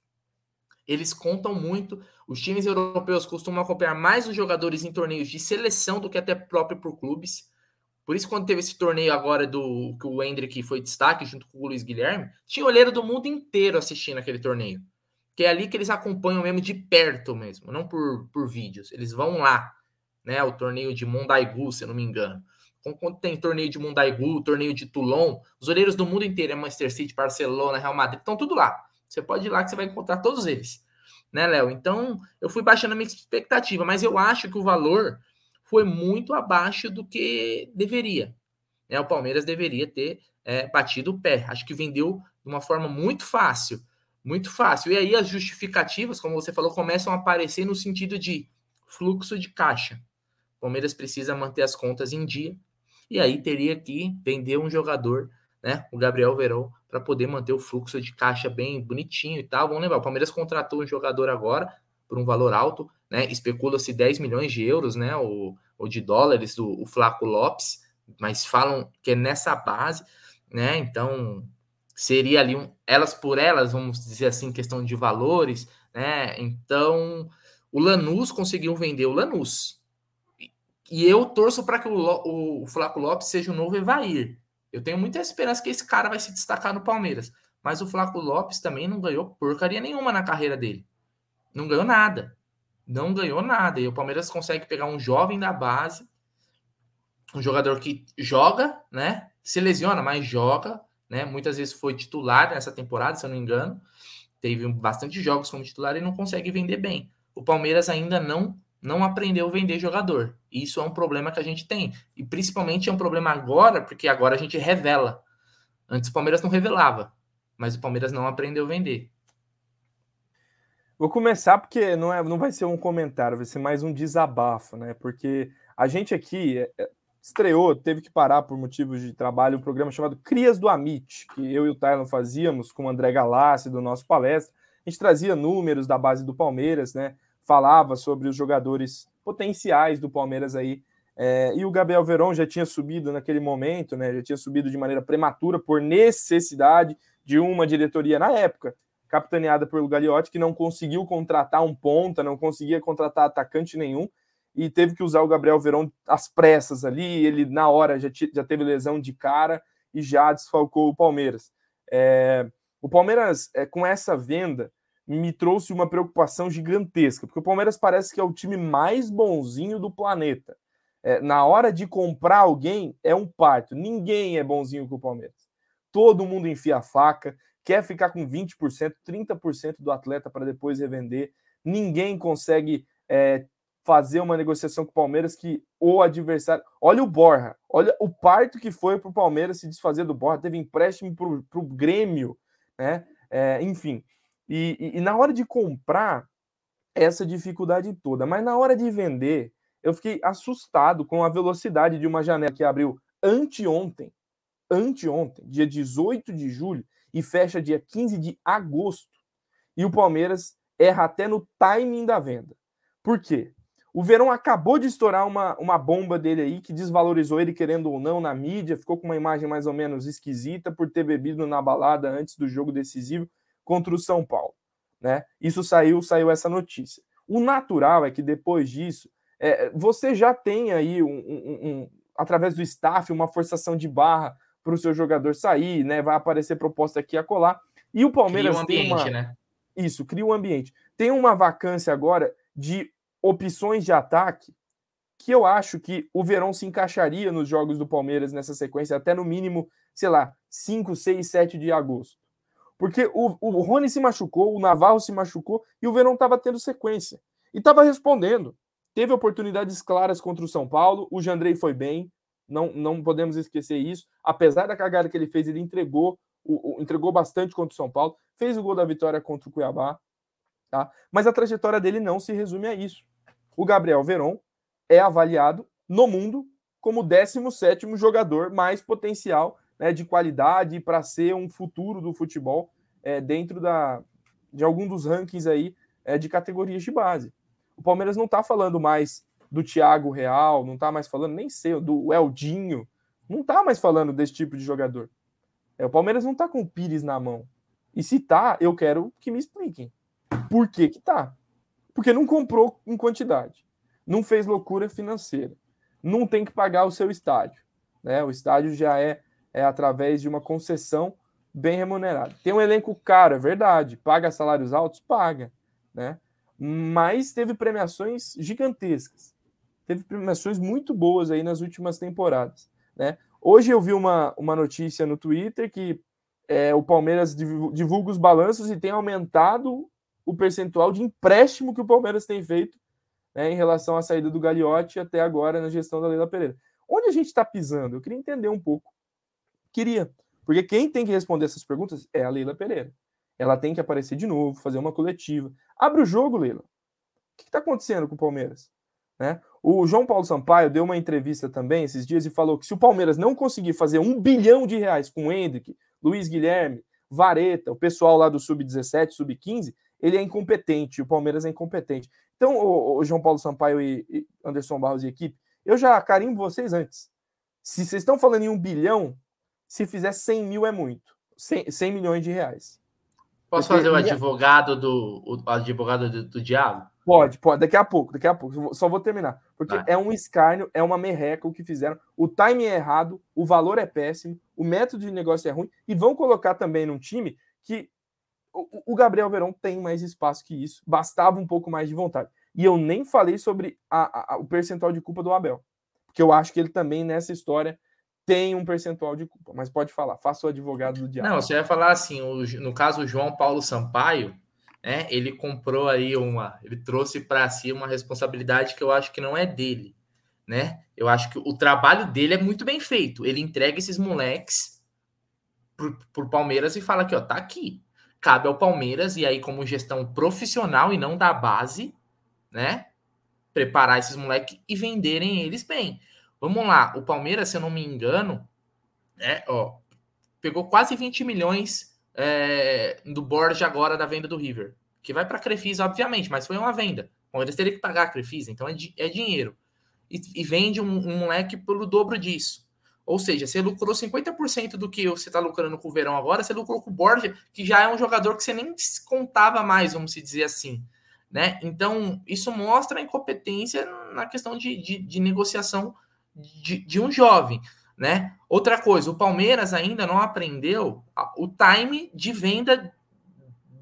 Eles contam muito. Os times europeus costumam acompanhar mais os jogadores em torneios de seleção do que até próprio por clubes. Por isso, quando teve esse torneio agora do que o Hendrick foi destaque junto com o Luiz Guilherme, tinha olheiro do mundo inteiro assistindo aquele torneio. Que é ali que eles acompanham mesmo de perto mesmo, não por, por vídeos. Eles vão lá né? O torneio de Mondaigu, se eu não me engano. Quando tem torneio de Mondaigu, torneio de Toulon, os olheiros do mundo inteiro, é Manchester City, Barcelona, Real Madrid, estão tudo lá. Você pode ir lá que você vai encontrar todos eles. Né, Léo? Então, eu fui baixando a minha expectativa, mas eu acho que o valor foi muito abaixo do que deveria. Né? O Palmeiras deveria ter é, batido o pé. Acho que vendeu de uma forma muito fácil. Muito fácil. E aí as justificativas, como você falou, começam a aparecer no sentido de fluxo de caixa. O Palmeiras precisa manter as contas em dia e aí teria que vender um jogador, né, o Gabriel Verão, para poder manter o fluxo de caixa bem bonitinho e tal. Vamos lembrar, o Palmeiras contratou um jogador agora por um valor alto, né? Especula-se 10 milhões de euros, né, ou, ou de dólares do Flaco Lopes, mas falam que é nessa base, né? Então, seria ali um elas por elas, vamos dizer assim, questão de valores, né? Então, o Lanús conseguiu vender o Lanús, e eu torço para que o, o, o Flaco Lopes seja o novo Evair. Eu tenho muita esperança que esse cara vai se destacar no Palmeiras. Mas o Flaco Lopes também não ganhou porcaria nenhuma na carreira dele. Não ganhou nada. Não ganhou nada. E o Palmeiras consegue pegar um jovem da base, um jogador que joga, né? Se lesiona, mas joga, né? Muitas vezes foi titular nessa temporada, se eu não me engano. Teve bastante jogos como titular e não consegue vender bem. O Palmeiras ainda não não aprendeu a vender jogador. Isso é um problema que a gente tem. E principalmente é um problema agora, porque agora a gente revela. Antes o Palmeiras não revelava, mas o Palmeiras não aprendeu a vender. Vou começar porque não, é, não vai ser um comentário, vai ser mais um desabafo, né? Porque a gente aqui é, é, estreou, teve que parar por motivos de trabalho, um programa chamado Crias do Amit, que eu e o Tylon fazíamos com o André Galassi do nosso palestra. A gente trazia números da base do Palmeiras, né? Falava sobre os jogadores potenciais do Palmeiras aí. É, e o Gabriel Verón já tinha subido naquele momento, né? Já tinha subido de maneira prematura por necessidade de uma diretoria na época capitaneada pelo Gagliotti, que não conseguiu contratar um ponta, não conseguia contratar atacante nenhum, e teve que usar o Gabriel Verão às pressas ali, ele na hora já, já teve lesão de cara e já desfalcou o Palmeiras. É, o Palmeiras, é, com essa venda, me trouxe uma preocupação gigantesca, porque o Palmeiras parece que é o time mais bonzinho do planeta. É, na hora de comprar alguém, é um parto. Ninguém é bonzinho com o Palmeiras. Todo mundo enfia a faca, quer ficar com 20%, 30% do atleta para depois revender. Ninguém consegue é, fazer uma negociação com o Palmeiras que o adversário. Olha o Borja, olha o parto que foi para o Palmeiras se desfazer do Borja. Teve empréstimo para o Grêmio, né? É, enfim. E, e, e na hora de comprar, essa dificuldade toda. Mas na hora de vender, eu fiquei assustado com a velocidade de uma janela que abriu anteontem, anteontem, dia 18 de julho, e fecha dia 15 de agosto. E o Palmeiras erra até no timing da venda. Por quê? O Verão acabou de estourar uma, uma bomba dele aí que desvalorizou ele, querendo ou não, na mídia, ficou com uma imagem mais ou menos esquisita por ter bebido na balada antes do jogo decisivo contra o São Paulo. Né? Isso saiu, saiu essa notícia. O natural é que depois disso, é, você já tem aí, um, um, um, através do staff, uma forçação de barra para o seu jogador sair, né? Vai aparecer proposta aqui a colar. E o Palmeiras cria um ambiente, tem uma... né? Isso, cria um ambiente. Tem uma vacância agora de opções de ataque que eu acho que o Verão se encaixaria nos jogos do Palmeiras nessa sequência, até no mínimo, sei lá, 5, 6, 7 de agosto. Porque o, o Rony se machucou, o Navarro se machucou e o Verão estava tendo sequência. E estava respondendo. Teve oportunidades claras contra o São Paulo, o Jandrei foi bem, não, não podemos esquecer isso. Apesar da cagada que ele fez, ele entregou, o, o, entregou bastante contra o São Paulo, fez o gol da vitória contra o Cuiabá. Tá? Mas a trajetória dele não se resume a isso. O Gabriel Veron é avaliado no mundo como o 17 jogador mais potencial né, de qualidade para ser um futuro do futebol é, dentro da, de algum dos rankings aí é, de categorias de base. O Palmeiras não está falando mais do Thiago Real, não tá mais falando, nem sei, do Eldinho, não tá mais falando desse tipo de jogador. É, o Palmeiras não tá com o Pires na mão. E se tá, eu quero que me expliquem. Por que que tá? Porque não comprou em quantidade. Não fez loucura financeira. Não tem que pagar o seu estádio. Né? O estádio já é, é através de uma concessão bem remunerada. Tem um elenco caro, é verdade. Paga salários altos? Paga. Né? Mas teve premiações gigantescas teve premiações muito boas aí nas últimas temporadas. Né? Hoje eu vi uma, uma notícia no Twitter que é, o Palmeiras divulga os balanços e tem aumentado o percentual de empréstimo que o Palmeiras tem feito né, em relação à saída do Gagliotti até agora na gestão da Leila Pereira. Onde a gente está pisando? Eu queria entender um pouco. Queria. Porque quem tem que responder essas perguntas é a Leila Pereira. Ela tem que aparecer de novo, fazer uma coletiva. Abre o jogo, Leila. O que está acontecendo com o Palmeiras? Né? O João Paulo Sampaio deu uma entrevista também esses dias e falou que se o Palmeiras não conseguir fazer um bilhão de reais com o Hendrick, Luiz Guilherme, Vareta, o pessoal lá do Sub-17, Sub-15, ele é incompetente, o Palmeiras é incompetente. Então, o, João Paulo Sampaio e, e, Anderson Barros e equipe, eu já carimbo vocês antes. Se vocês estão falando em um bilhão, se fizer 100 mil é muito. 100, 100 milhões de reais. Posso fazer o advogado do o advogado do, do, diabo? Pode, pode. Daqui a pouco, daqui a pouco. Só vou terminar. Porque Vai. é um escárnio, é uma merreca o que fizeram. O timing é errado, o valor é péssimo, o método de negócio é ruim. E vão colocar também num time que o, o Gabriel Verão tem mais espaço que isso. Bastava um pouco mais de vontade. E eu nem falei sobre a, a, o percentual de culpa do Abel. Porque eu acho que ele também, nessa história, tem um percentual de culpa. Mas pode falar, faça o advogado do diabo. Não, você vai falar assim, o, no caso, o João Paulo Sampaio, né, ele comprou aí uma... Ele trouxe para si uma responsabilidade que eu acho que não é dele, né? Eu acho que o trabalho dele é muito bem feito. Ele entrega esses moleques pro, pro Palmeiras e fala aqui, ó, tá aqui. Cabe ao Palmeiras, e aí como gestão profissional e não da base, né? Preparar esses moleques e venderem eles bem. Vamos lá, o Palmeiras, se eu não me engano, é, ó, pegou quase 20 milhões é, do Borja agora da venda do River. Que vai para a Crefisa, obviamente, mas foi uma venda. O Palmeiras teria que pagar a Crefisa, então é, é dinheiro. E, e vende um, um, moleque pelo dobro disso. Ou seja, você lucrou 50% do que você está lucrando com o Verão agora, você lucrou com o Borja, que já é um jogador que você nem contava mais, vamos se dizer assim. Né? Então, isso mostra a incompetência na questão de, de, de negociação de, de, um jovem. Né? Outra coisa, o Palmeiras ainda não aprendeu o time de venda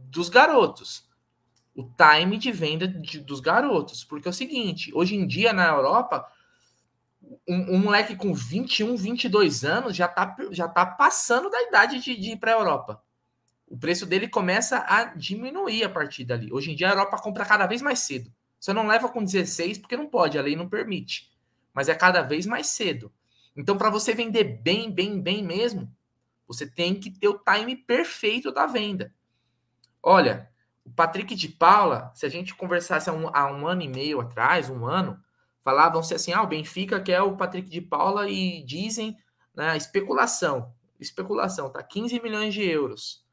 dos garotos. O time de venda de, dos garotos. Porque é o seguinte: hoje em dia na Europa, um, um, moleque com 21, 22 anos já está já tá passando da idade de, de ir para a Europa o preço dele começa a diminuir a partir dali. Hoje em dia a Europa compra cada vez mais cedo. Você não leva com 16 porque não pode, a lei não permite. Mas é cada vez mais cedo. Então, para você vender bem, bem, bem mesmo, você tem que ter o time perfeito da venda. Olha, o Patrick de Paula, se a gente conversasse há um, há um ano e meio atrás, um ano, falavam-se assim: ah, o Benfica quer o Patrick de Paula e dizem né, especulação. Especulação, tá? 15 milhões de euros.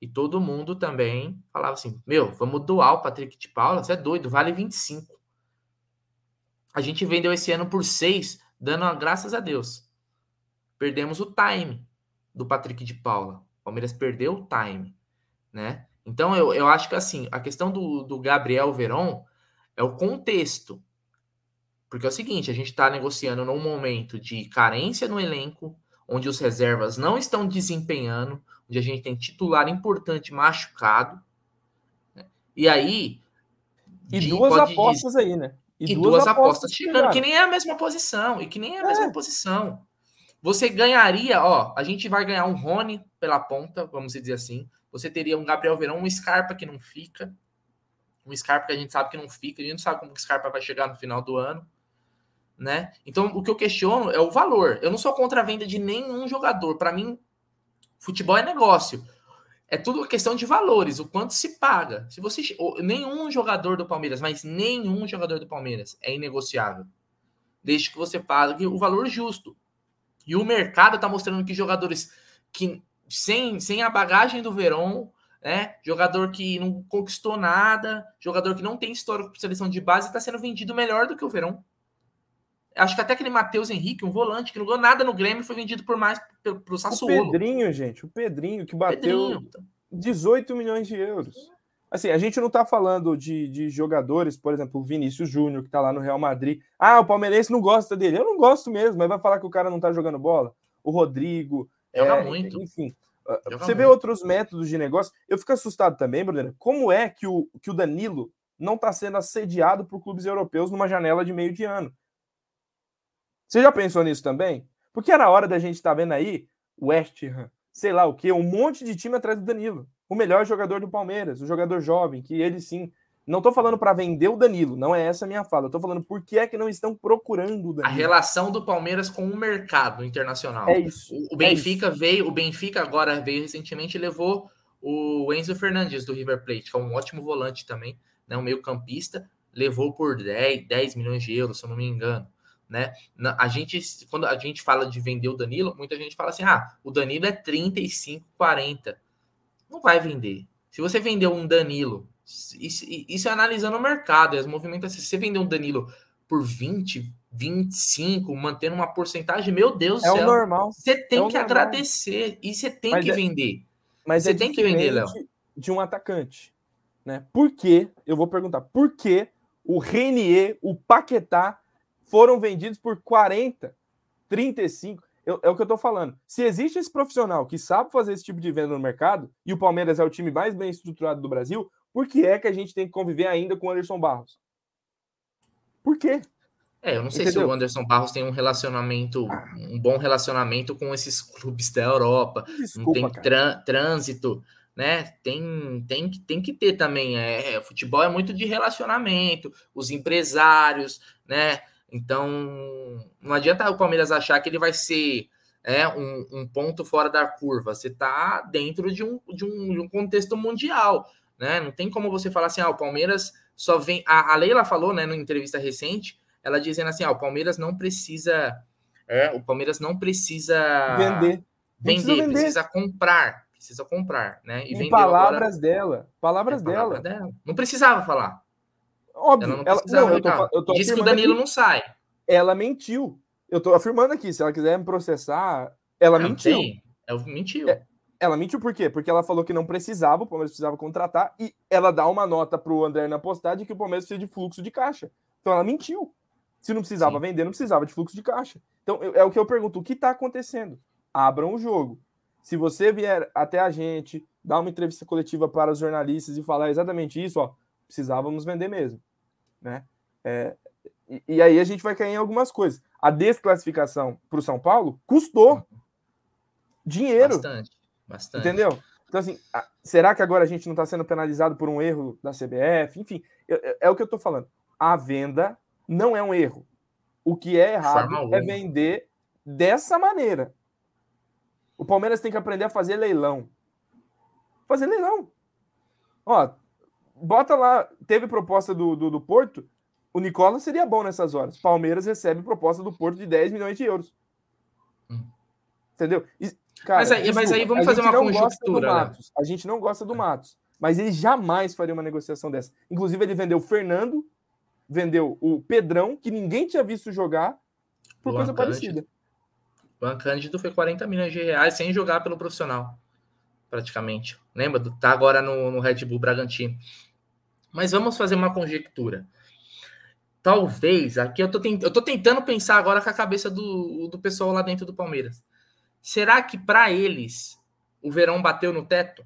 E todo mundo também falava assim: Meu, vamos doar o Patrick de Paula, você é doido, vale 25. A gente vendeu esse ano por 6, dando graças a Deus. Perdemos o time do Patrick de Paula. O Palmeiras perdeu o time, né? Então eu, eu acho que assim, a questão do, do Gabriel Veron é o contexto. Porque é o seguinte, a gente está negociando num momento de carência no elenco, onde os reservas não estão desempenhando, onde a gente tem titular importante machucado. Né? E aí. E duas apostas dizer, aí, né? E, e duas, duas, apostas, chegando, que nem é a mesma posição, e que nem é a mesma é. posição. Você ganharia, ó, a gente vai ganhar um Rony pela ponta, vamos dizer assim. Você teria um Gabriel Verão, um Scarpa que não fica. Um Scarpa que a gente sabe que não fica, a gente não sabe como que o Scarpa vai chegar no final do ano. Né? Então, o que eu questiono é o valor. Eu não sou contra a venda de nenhum jogador. Para mim, Futebol é negócio. É tudo questão de valores, o quanto se paga. Se você nenhum jogador do Palmeiras, mas nenhum jogador do Palmeiras é inegociável. Desde que você pague o valor justo. E o mercado está mostrando que jogadores que sem, sem a bagagem do Verón, né? Jogador que não conquistou nada, jogador que não tem história com seleção de base, está sendo vendido melhor do que o Verón. Acho que até aquele Matheus Henrique, um volante que não ganhou nada no Grêmio, foi vendido por mais para o Sassuolo. O Pedrinho, gente, o Pedrinho que bateu Pedrinho. 18 milhões de euros. Assim, a gente não está falando de, de jogadores, por exemplo, o Vinícius Júnior, que está lá no Real Madrid. Ah, o palmeirense não gosta dele. Eu não gosto mesmo, mas vai falar que o cara não está jogando bola. O Rodrigo. Joga é, muito. Enfim. Ah, Joga você muito. vê outros métodos de negócio. Eu fico assustado também, Bruno. Como é que o, que o Danilo não está sendo assediado por clubes europeus numa janela de meio de ano? Você já pensou nisso também? Porque era hora da gente estar tá vendo aí West Ham, sei lá o que, um monte de time atrás do Danilo. O melhor jogador do Palmeiras, o jogador jovem, que ele sim. Não estou falando para vender o Danilo, não é essa a minha fala. Estou falando por que é que não estão procurando o Danilo. A relação do Palmeiras com o mercado internacional. É isso. O Benfica é isso. veio, o Benfica agora veio recentemente e levou o Enzo Fernandes do River Plate, que é um ótimo volante também, né, um meio-campista, levou por 10, 10 milhões de euros, se eu não me engano né? A gente, quando a gente fala de vender o Danilo, muita gente fala assim: ah, o Danilo é 35, 40. Não vai vender. Se você vender um Danilo, isso, isso é analisando o mercado, as movimentações. Se você vender um Danilo por 20, 25, mantendo uma porcentagem, meu Deus é do céu. É o normal. Você tem é que normal. agradecer e você tem Mas que é... vender. Mas você é tem que vender, Léo. De um atacante. Né? Por que? Eu vou perguntar, por que o Renier, o Paquetá foram vendidos por 40, 35? Eu, é o que eu tô falando. Se existe esse profissional que sabe fazer esse tipo de venda no mercado, e o Palmeiras é o time mais bem estruturado do Brasil, por que é que a gente tem que conviver ainda com o Anderson Barros? Por quê? É, eu não sei Entendeu? se o Anderson Barros tem um relacionamento, um bom relacionamento com esses clubes da Europa. Desculpa, não tem trânsito, né? Tem, tem, tem que ter também. É, é, futebol é muito de relacionamento, os empresários, né? Então, não adianta o Palmeiras achar que ele vai ser é, um, um ponto fora da curva. Você está dentro de um, de, um, de um contexto mundial, né? Não tem como você falar assim, ah, o Palmeiras só vem. A, a Leila falou, né, numa entrevista recente ela dizendo assim: ah, o Palmeiras não precisa. É, o Palmeiras não precisa vender. Vender, precisa, vender. precisa comprar. Precisa comprar, né? E em palavras agora... dela. Palavras é, dela. dela. Não precisava falar. Óbvio. Ela não precisava ela, não, eu tô, eu tô Diz que o Danilo aqui, não sai. Ela mentiu. Eu tô afirmando aqui. Se ela quiser me processar, ela não, mentiu. Tem. Ela mentiu. É, ela mentiu por quê? Porque ela falou que não precisava, o Palmeiras precisava contratar, e ela dá uma nota pro André na postagem que o Palmeiras precisa de fluxo de caixa. Então ela mentiu. Se não precisava Sim. vender, não precisava de fluxo de caixa. Então, é o que eu pergunto: o que está acontecendo? Abram o jogo. Se você vier até a gente, dar uma entrevista coletiva para os jornalistas e falar exatamente isso, ó, precisávamos vender mesmo. Né? É, e, e, aí a gente vai cair em algumas coisas. A desclassificação para o São Paulo custou dinheiro. Bastante, bastante. Entendeu? Então, assim, será que agora a gente não está sendo penalizado por um erro da CBF? Enfim, é, é o que eu estou falando. A venda não é um erro. O que é errado é vender dessa maneira. O Palmeiras tem que aprender a fazer leilão. Fazer leilão. Ó, bota lá, teve proposta do, do, do Porto, o Nicola seria bom nessas horas. Palmeiras recebe proposta do Porto de 10 milhões de euros. Hum. Entendeu? E, cara, mas, aí, desculpa, mas aí vamos fazer uma conjuntura. Matos, a gente não gosta do Matos. Mas ele jamais faria uma negociação dessa. Inclusive, ele vendeu o Fernando vendeu o Pedrão, que ninguém tinha visto jogar, por Luan coisa Cândido. parecida. Luan Cândido foi 40 milhões de reais sem jogar pelo profissional, praticamente. Lembra? Tá agora no, no Red Bull Bragantino. Mas vamos fazer uma conjectura. Talvez, aqui eu tô, tent... eu tô tentando pensar agora com a cabeça do, do pessoal lá dentro do Palmeiras. Será que para eles o verão bateu no teto?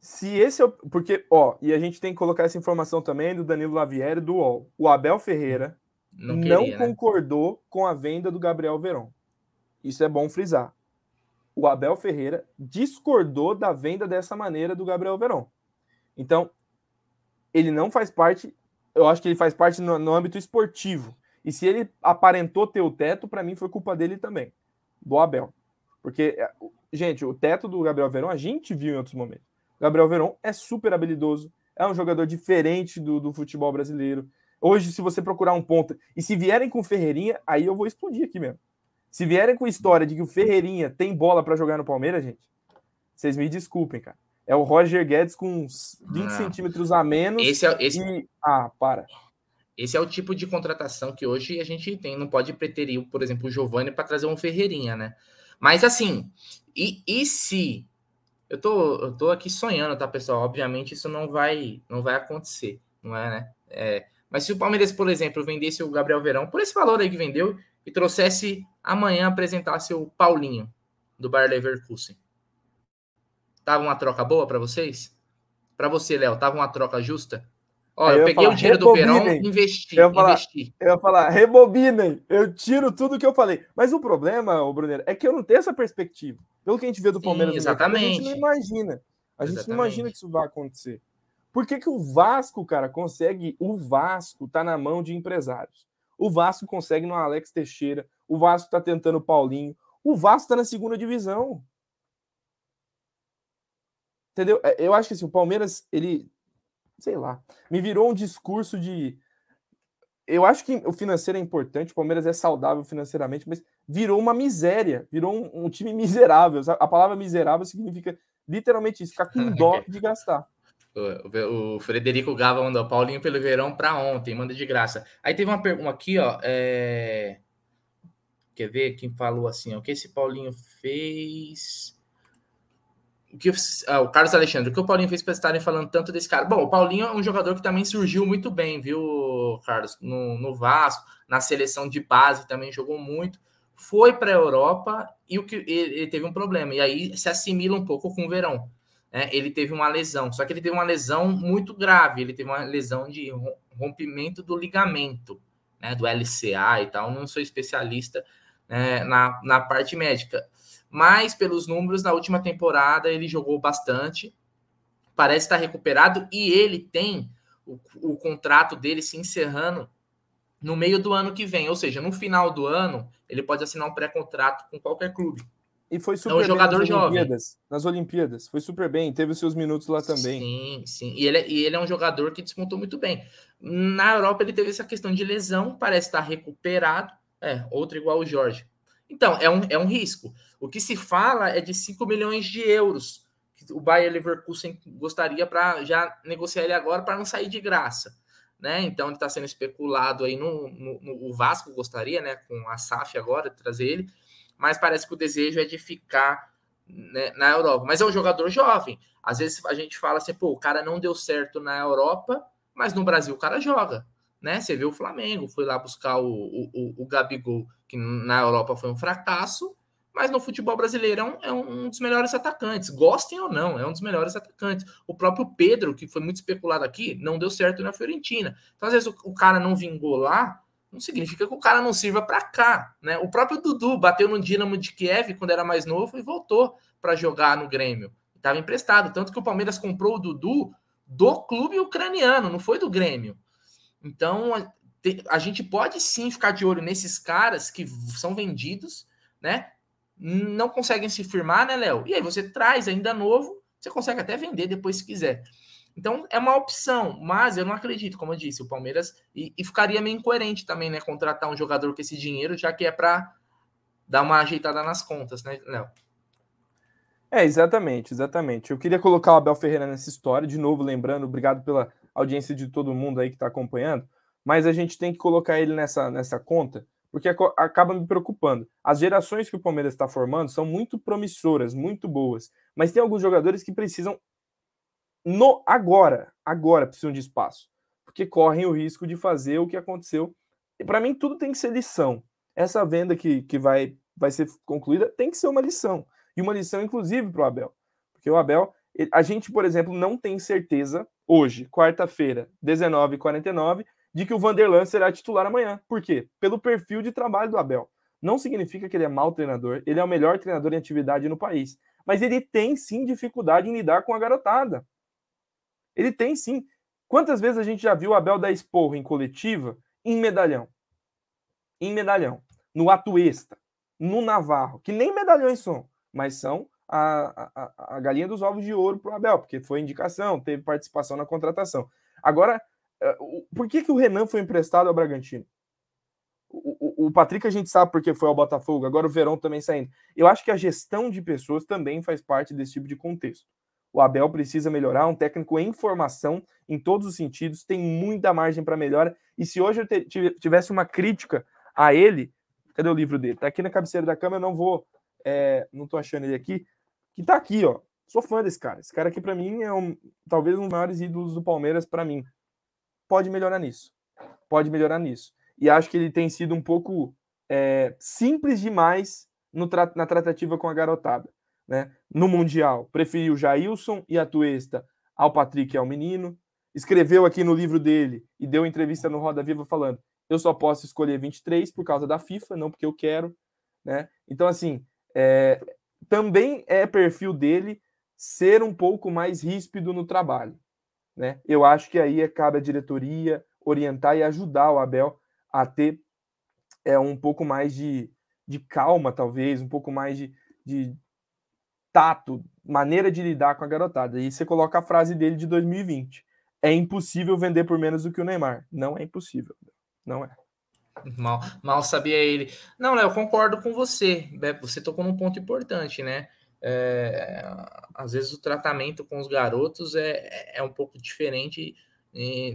Se esse é o. Porque, ó, e a gente tem que colocar essa informação também do Danilo Lavieri do UOL. O Abel Ferreira não, queria, não né? concordou com a venda do Gabriel Veron. Isso é bom frisar. O Abel Ferreira discordou da venda dessa maneira do Gabriel Veron. Então, ele não faz parte. Eu acho que ele faz parte no, no âmbito esportivo. E se ele aparentou ter o teto, para mim foi culpa dele também, do Abel. Porque, é, gente, o teto do Gabriel Verão a gente viu em outros momentos. Gabriel Veron é super habilidoso, é um jogador diferente do, do futebol brasileiro. Hoje, se você procurar um ponta, e se vierem com Ferreirinha, aí eu vou explodir aqui mesmo. Se vierem com história de que o Ferreirinha tem bola para jogar no Palmeiras, gente, vocês me desculpem, cara. É o Roger Guedes com uns 20 ah, centímetros a menos. Esse é, esse... E... Ah, para. Esse é o tipo de contratação que hoje a gente tem. Não pode preterir, por exemplo, o Giovanni para trazer um Ferreirinha, né? Mas assim, e, e se eu tô, eu tô aqui sonhando, tá, pessoal? Obviamente isso não vai, não vai acontecer, não é, né? É, mas se o Palmeiras, por exemplo, vendesse o Gabriel Verão por esse valor aí que vendeu e trouxesse amanhã apresentasse o Paulinho do Bayer Leverkusen, tava uma troca boa para vocês? Para você, Léo, tava uma troca justa? Ó, eu, eu peguei falar, o dinheiro do verão e investi. Eu falar, investi. eu ia falar, rebobinem, eu tiro tudo que eu falei. Mas o problema, o Bruneiro, é que eu não tenho essa perspectiva. Pelo que a gente vê do Palmeiras, Sim, exatamente. a gente não imagina. A gente exatamente. não imagina que isso vai acontecer. Por que, que o Vasco, cara, consegue. O Vasco tá na mão de empresários. O Vasco consegue no Alex Teixeira. O Vasco tá tentando o Paulinho. O Vasco tá na segunda divisão. Entendeu? É, eu acho que assim, o Palmeiras, ele sei lá, me virou um discurso de. Eu acho que o financeiro é importante, o Palmeiras é saudável financeiramente, mas virou uma miséria, virou um, um time miserável. A palavra miserável significa literalmente isso, ficar com [LAUGHS] dó de gastar. O, o Frederico Gava mandou Paulinho pelo verão para ontem, manda de graça. Aí teve uma pergunta aqui, ó. É... Quer ver quem falou assim? O que esse Paulinho fez? O que ah, o Carlos Alexandre, o que o Paulinho fez para estarem falando tanto desse cara? Bom, o Paulinho é um jogador que também surgiu muito bem, viu, Carlos? No, no Vasco, na seleção de base também jogou muito. Foi para a Europa e o que ele, ele, teve um problema. E aí se assimila um pouco com o Verão. Né? Ele teve uma lesão, só que ele teve uma lesão muito grave. Ele teve uma lesão de rompimento do ligamento, né? Do LCA e tal. Não sou especialista né? na, na parte médica mas pelos números, na última temporada ele jogou bastante, parece estar recuperado e ele tem o, o contrato dele se encerrando no meio do ano que vem, ou seja, no final do ano, ele pode assinar um pré-contrato com qualquer clube. E foi super é um bem jogador nas jovem. Olimpíadas, nas Olimpíadas. Foi super bem, teve os seus minutos lá também. Sim, sim. E ele, é, e ele é um jogador que desmontou muito bem. Na Europa, ele teve essa questão de lesão, parece estar recuperado. É, outro igual o Jorge. Então, é um, é um risco. O que se fala é de 5 milhões de euros que o Bayer Leverkusen gostaria para já negociar ele agora para não sair de graça. Né? Então ele está sendo especulado aí no, no, no, o Vasco gostaria, né? Com a SAF agora trazer ele, mas parece que o desejo é de ficar né, na Europa. Mas é um jogador jovem. Às vezes a gente fala assim, pô, o cara não deu certo na Europa, mas no Brasil o cara joga né? Você vê o Flamengo, foi lá buscar o, o, o Gabigol, que na Europa foi um fracasso, mas no futebol brasileiro é um, é um, dos melhores atacantes, gostem ou não, é um dos melhores atacantes. O próprio Pedro, que foi muito especulado aqui, não deu certo na Fiorentina. Então, às vezes, o, o cara não vingou lá, não significa que o cara não sirva para cá, né? O próprio Dudu bateu no Dinamo de Kiev quando era mais novo e voltou para jogar no Grêmio. Estava emprestado, tanto que o Palmeiras comprou o Dudu do clube ucraniano, não foi do Grêmio. Então, a, gente pode sim ficar de olho nesses caras que são vendidos, né? Não conseguem se firmar, né, Léo? E aí você traz ainda novo, você consegue até vender depois se quiser. Então é uma opção, mas eu não acredito, como eu disse, o Palmeiras e, e ficaria meio incoerente também, né? Contratar um jogador com esse dinheiro, já que é para dar uma ajeitada nas contas, né, Léo? É, exatamente, exatamente. Eu queria colocar o Abel Ferreira nessa história, de novo, lembrando, obrigado pela audiência de todo mundo aí que está acompanhando, mas a gente tem que colocar ele nessa, nessa conta, porque acaba me preocupando. As gerações que o Palmeiras está formando são muito promissoras, muito boas, mas tem alguns jogadores que precisam no agora, agora precisam de espaço, porque correm o risco de fazer o que aconteceu. E para mim tudo tem que ser lição. Essa venda que, que vai, vai ser concluída tem que ser uma lição. E uma lição, inclusive, para o Abel. Porque o Abel, a gente, por exemplo, não tem certeza hoje, quarta-feira, 19h49, de que o Vanderlan será titular amanhã. Por quê? Pelo perfil de trabalho do Abel. Não significa que ele é mau treinador, ele é o melhor treinador em atividade no país. Mas ele tem sim dificuldade em lidar com a garotada. Ele tem sim. Quantas vezes a gente já viu o Abel dar esporro em coletiva em medalhão? Em medalhão. No Atuesta, no Navarro, que nem medalhões são, mas são a, a, a galinha dos ovos de ouro para o Abel, porque foi indicação, teve participação na contratação. Agora, eh, por que, que o Renan foi emprestado ao Bragantino? O, o, o Patrick a gente sabe porque foi ao Botafogo, agora o Verão também saindo. Eu acho que a gestão de pessoas também faz parte desse tipo de contexto. O Abel precisa melhorar, um técnico em formação em todos os sentidos, tem muita margem para melhora. E se hoje eu tivesse uma crítica a ele, cadê o livro dele? Tá aqui na cabeceira da cama, eu não vou, é, não tô achando ele aqui, que tá aqui, ó. Sou fã desse cara. Esse cara aqui, para mim, é um, talvez um dos maiores ídolos do Palmeiras, para mim. Pode melhorar nisso. Pode melhorar nisso. E acho que ele tem sido um pouco é, simples demais no tra na tratativa com a garotada. Né? No Mundial, preferiu Jailson e a Tuesta ao Patrick e ao menino. Escreveu aqui no livro dele e deu entrevista no Roda Viva falando: eu só posso escolher 23 por causa da FIFA, não porque eu quero. Né? Então, assim, é, também é perfil dele ser um pouco mais ríspido no trabalho. Né? Eu acho que aí cabe a diretoria orientar e ajudar o Abel a ter é, um pouco mais de, de calma, talvez, um pouco mais de, de tato, maneira de lidar com a garotada. E você coloca a frase dele de 2020. É impossível vender por menos do que o Neymar. Não é impossível. Não é. Mal, mal sabia ele. Não, Léo, concordo com você. É, você tocou num ponto importante, né? É, às vezes o tratamento com os garotos é, é um pouco diferente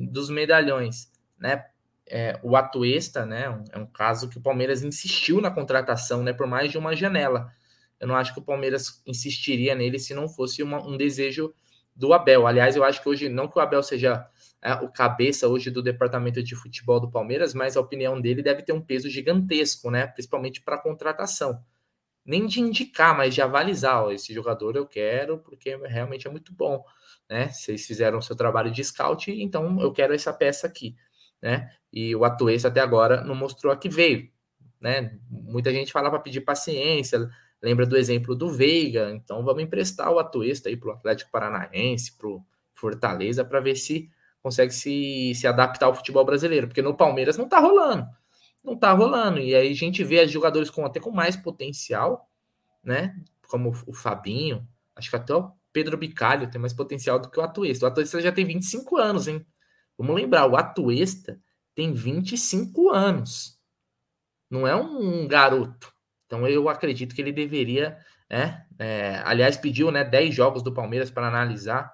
dos medalhões, né? É, o Atuesta, né? É um caso que o Palmeiras insistiu na contratação, né? Por mais de uma janela, eu não acho que o Palmeiras insistiria nele se não fosse uma, um desejo do Abel. Aliás, eu acho que hoje, não que o Abel seja é, o cabeça hoje do departamento de futebol do Palmeiras, mas a opinião dele deve ter um peso gigantesco, né? Principalmente para contratação. Nem de indicar, mas de avalizar. Ó, esse jogador eu quero porque realmente é muito bom, né? Vocês fizeram o seu trabalho de scout, então eu quero essa peça aqui, né? E o Atuesta até agora não mostrou a que veio, né? Muita gente fala para pedir paciência, lembra do exemplo do Veiga, então vamos emprestar o Atuesta aí para o Atlético Paranaense, para o Fortaleza, para ver se consegue se, se adaptar ao futebol brasileiro, porque no Palmeiras não tá rolando. Não tá rolando. E aí a gente vê jogadores com até com mais potencial, né? Como o Fabinho, acho que até o Pedro Bicalho tem mais potencial do que o Atuesta. O Atuesta já tem 25 anos, hein? Vamos lembrar, o Atuesta tem 25 anos. Não é um garoto. Então eu acredito que ele deveria, né? É, aliás, pediu né, 10 jogos do Palmeiras para analisar.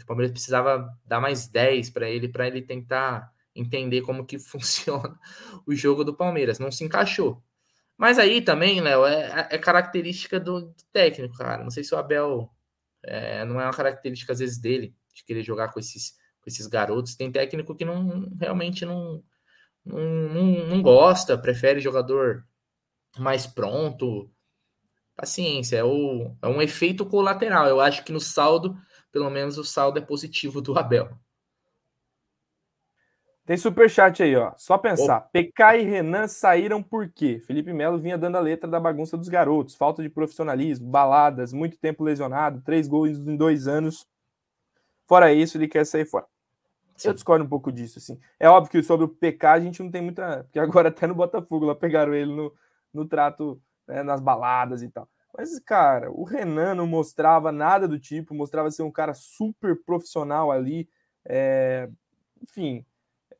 O Palmeiras precisava dar mais 10 para ele, para ele tentar entender como que [LAUGHS] funciona o jogo do Palmeiras. Não se encaixou. Mas aí também, Léo, é, é, característica do, do, técnico, cara. Não sei se o Abel é, não é uma característica, às vezes, dele, de querer jogar com esses, com esses garotos. Tem técnico que não realmente não, não, não, não gosta, prefere jogador mais pronto. Paciência, é, o, é um efeito colateral. Eu acho que no saldo pelo menos o saldo é positivo do Abel. Tem superchat aí, ó. Só pensar. PK e Renan saíram por quê? Felipe Melo vinha dando a letra da bagunça dos garotos. Falta de profissionalismo, baladas, muito tempo lesionado, três gols em dois anos. Fora isso, ele quer sair fora. Sim. Eu discordo um pouco disso, assim. É óbvio que sobre o PK a gente não tem muita. Porque agora até no Botafogo lá pegaram ele no, no trato, né, nas baladas e tal. Mas, cara, o Renan não mostrava nada do tipo, mostrava ser um cara super profissional ali. É... Enfim,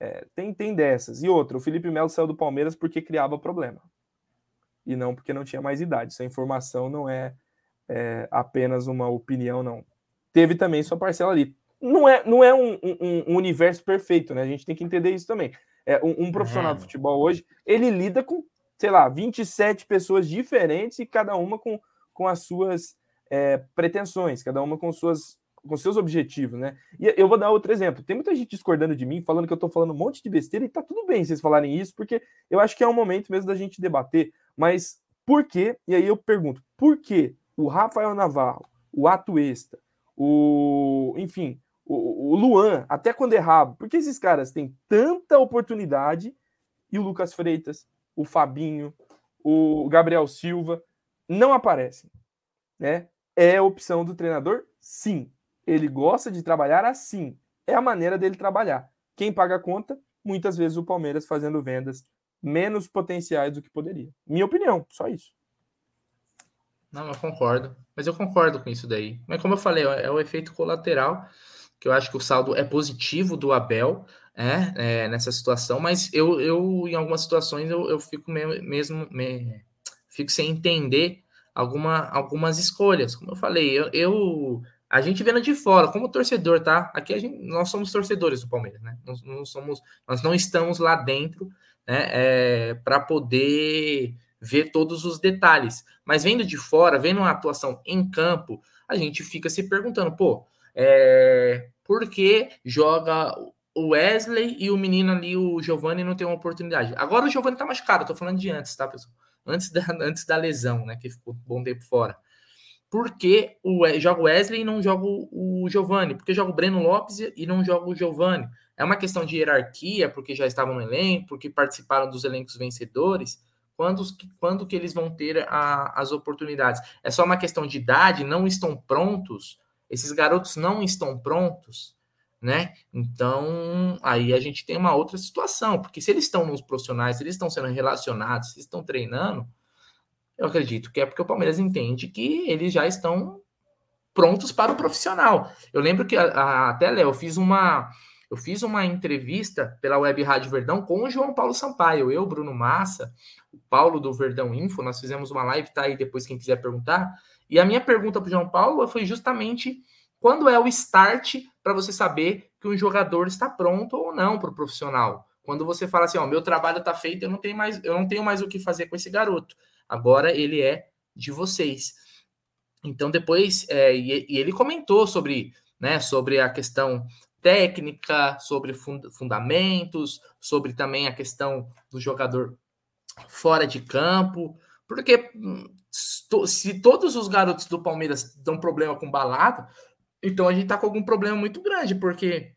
é... tem, tem dessas. E outra, o Felipe Melo saiu do Palmeiras porque criava problema. E não porque não tinha mais idade. Essa informação não é, é apenas uma opinião, não. Teve também sua parcela ali. Não é, não é um, um, um universo perfeito, né? A gente tem que entender isso também. É, um, um profissional de uhum. futebol hoje, ele lida com sei lá, 27 pessoas diferentes e cada uma com, com as suas é, pretensões, cada uma com suas com seus objetivos, né? E eu vou dar outro exemplo. Tem muita gente discordando de mim, falando que eu tô falando um monte de besteira, e tá tudo bem vocês falarem isso, porque eu acho que é um momento mesmo da gente debater. Mas por quê? E aí eu pergunto, por que o Rafael Navarro, o Atuesta, o. Enfim, o, o Luan, até quando errava, por que esses caras têm tanta oportunidade e o Lucas Freitas, o Fabinho, o Gabriel Silva não aparecem, né? É opção do treinador? Sim. Ele gosta de trabalhar assim. É a maneira dele trabalhar. Quem paga a conta? Muitas vezes o Palmeiras fazendo vendas menos potenciais do que poderia. Minha opinião, só isso. Não, eu concordo. Mas eu concordo com isso daí. Mas como eu falei, é o efeito colateral, que eu acho que o saldo é positivo do Abel, é, é, nessa situação, mas eu, eu em algumas situações eu, eu fico mesmo me, fico sem entender alguma, algumas escolhas. Como eu falei, eu, eu a gente vendo de fora, como torcedor, tá? Aqui a gente, nós somos torcedores do Palmeiras, né? Nós não somos, nós não estamos lá dentro, né? É, para poder ver todos os detalhes. Mas vendo de fora, vendo uma atuação em campo, a gente fica se perguntando, pô, é, por que joga o Wesley e o menino ali, o Giovanni, não tem uma oportunidade. Agora o Giovanni tá machucado, tô falando de antes, tá, pessoal? Antes da, [LAUGHS] antes da lesão, né? Que ficou um bom tempo fora. Por que o, joga o Wesley e não joga o, o Giovanni? Porque joga o Breno Lopes e não joga o Giovanni? É uma questão de hierarquia, porque já estavam no elenco, porque participaram dos elencos vencedores. Quando, quando que eles vão ter a, as oportunidades? É só uma questão de idade? Não estão prontos? Esses garotos não estão prontos? Né? Então, aí a gente tem uma outra situação, porque se eles estão nos profissionais, se eles estão sendo relacionados, se eles estão treinando, eu acredito que é porque o Palmeiras entende que eles já estão prontos para o profissional. Eu lembro que a, a, até Léo, eu fiz uma eu fiz uma entrevista pela Web Rádio Verdão com o João Paulo Sampaio, eu, Bruno Massa, o Paulo do Verdão Info, nós fizemos uma live, tá aí depois quem quiser perguntar. E a minha pergunta para o João Paulo foi justamente quando é o start para você saber que um jogador está pronto ou não para o profissional? Quando você fala assim, ó, meu trabalho está feito, eu não tenho mais, eu não tenho mais o que fazer com esse garoto. Agora ele é de vocês. Então depois é, e, e, ele comentou sobre, né, sobre a questão técnica, sobre fund fundamentos, sobre também a questão do jogador fora de campo, porque hum, se todos os garotos do Palmeiras dão problema com balada, então a gente tá com algum problema muito grande, porque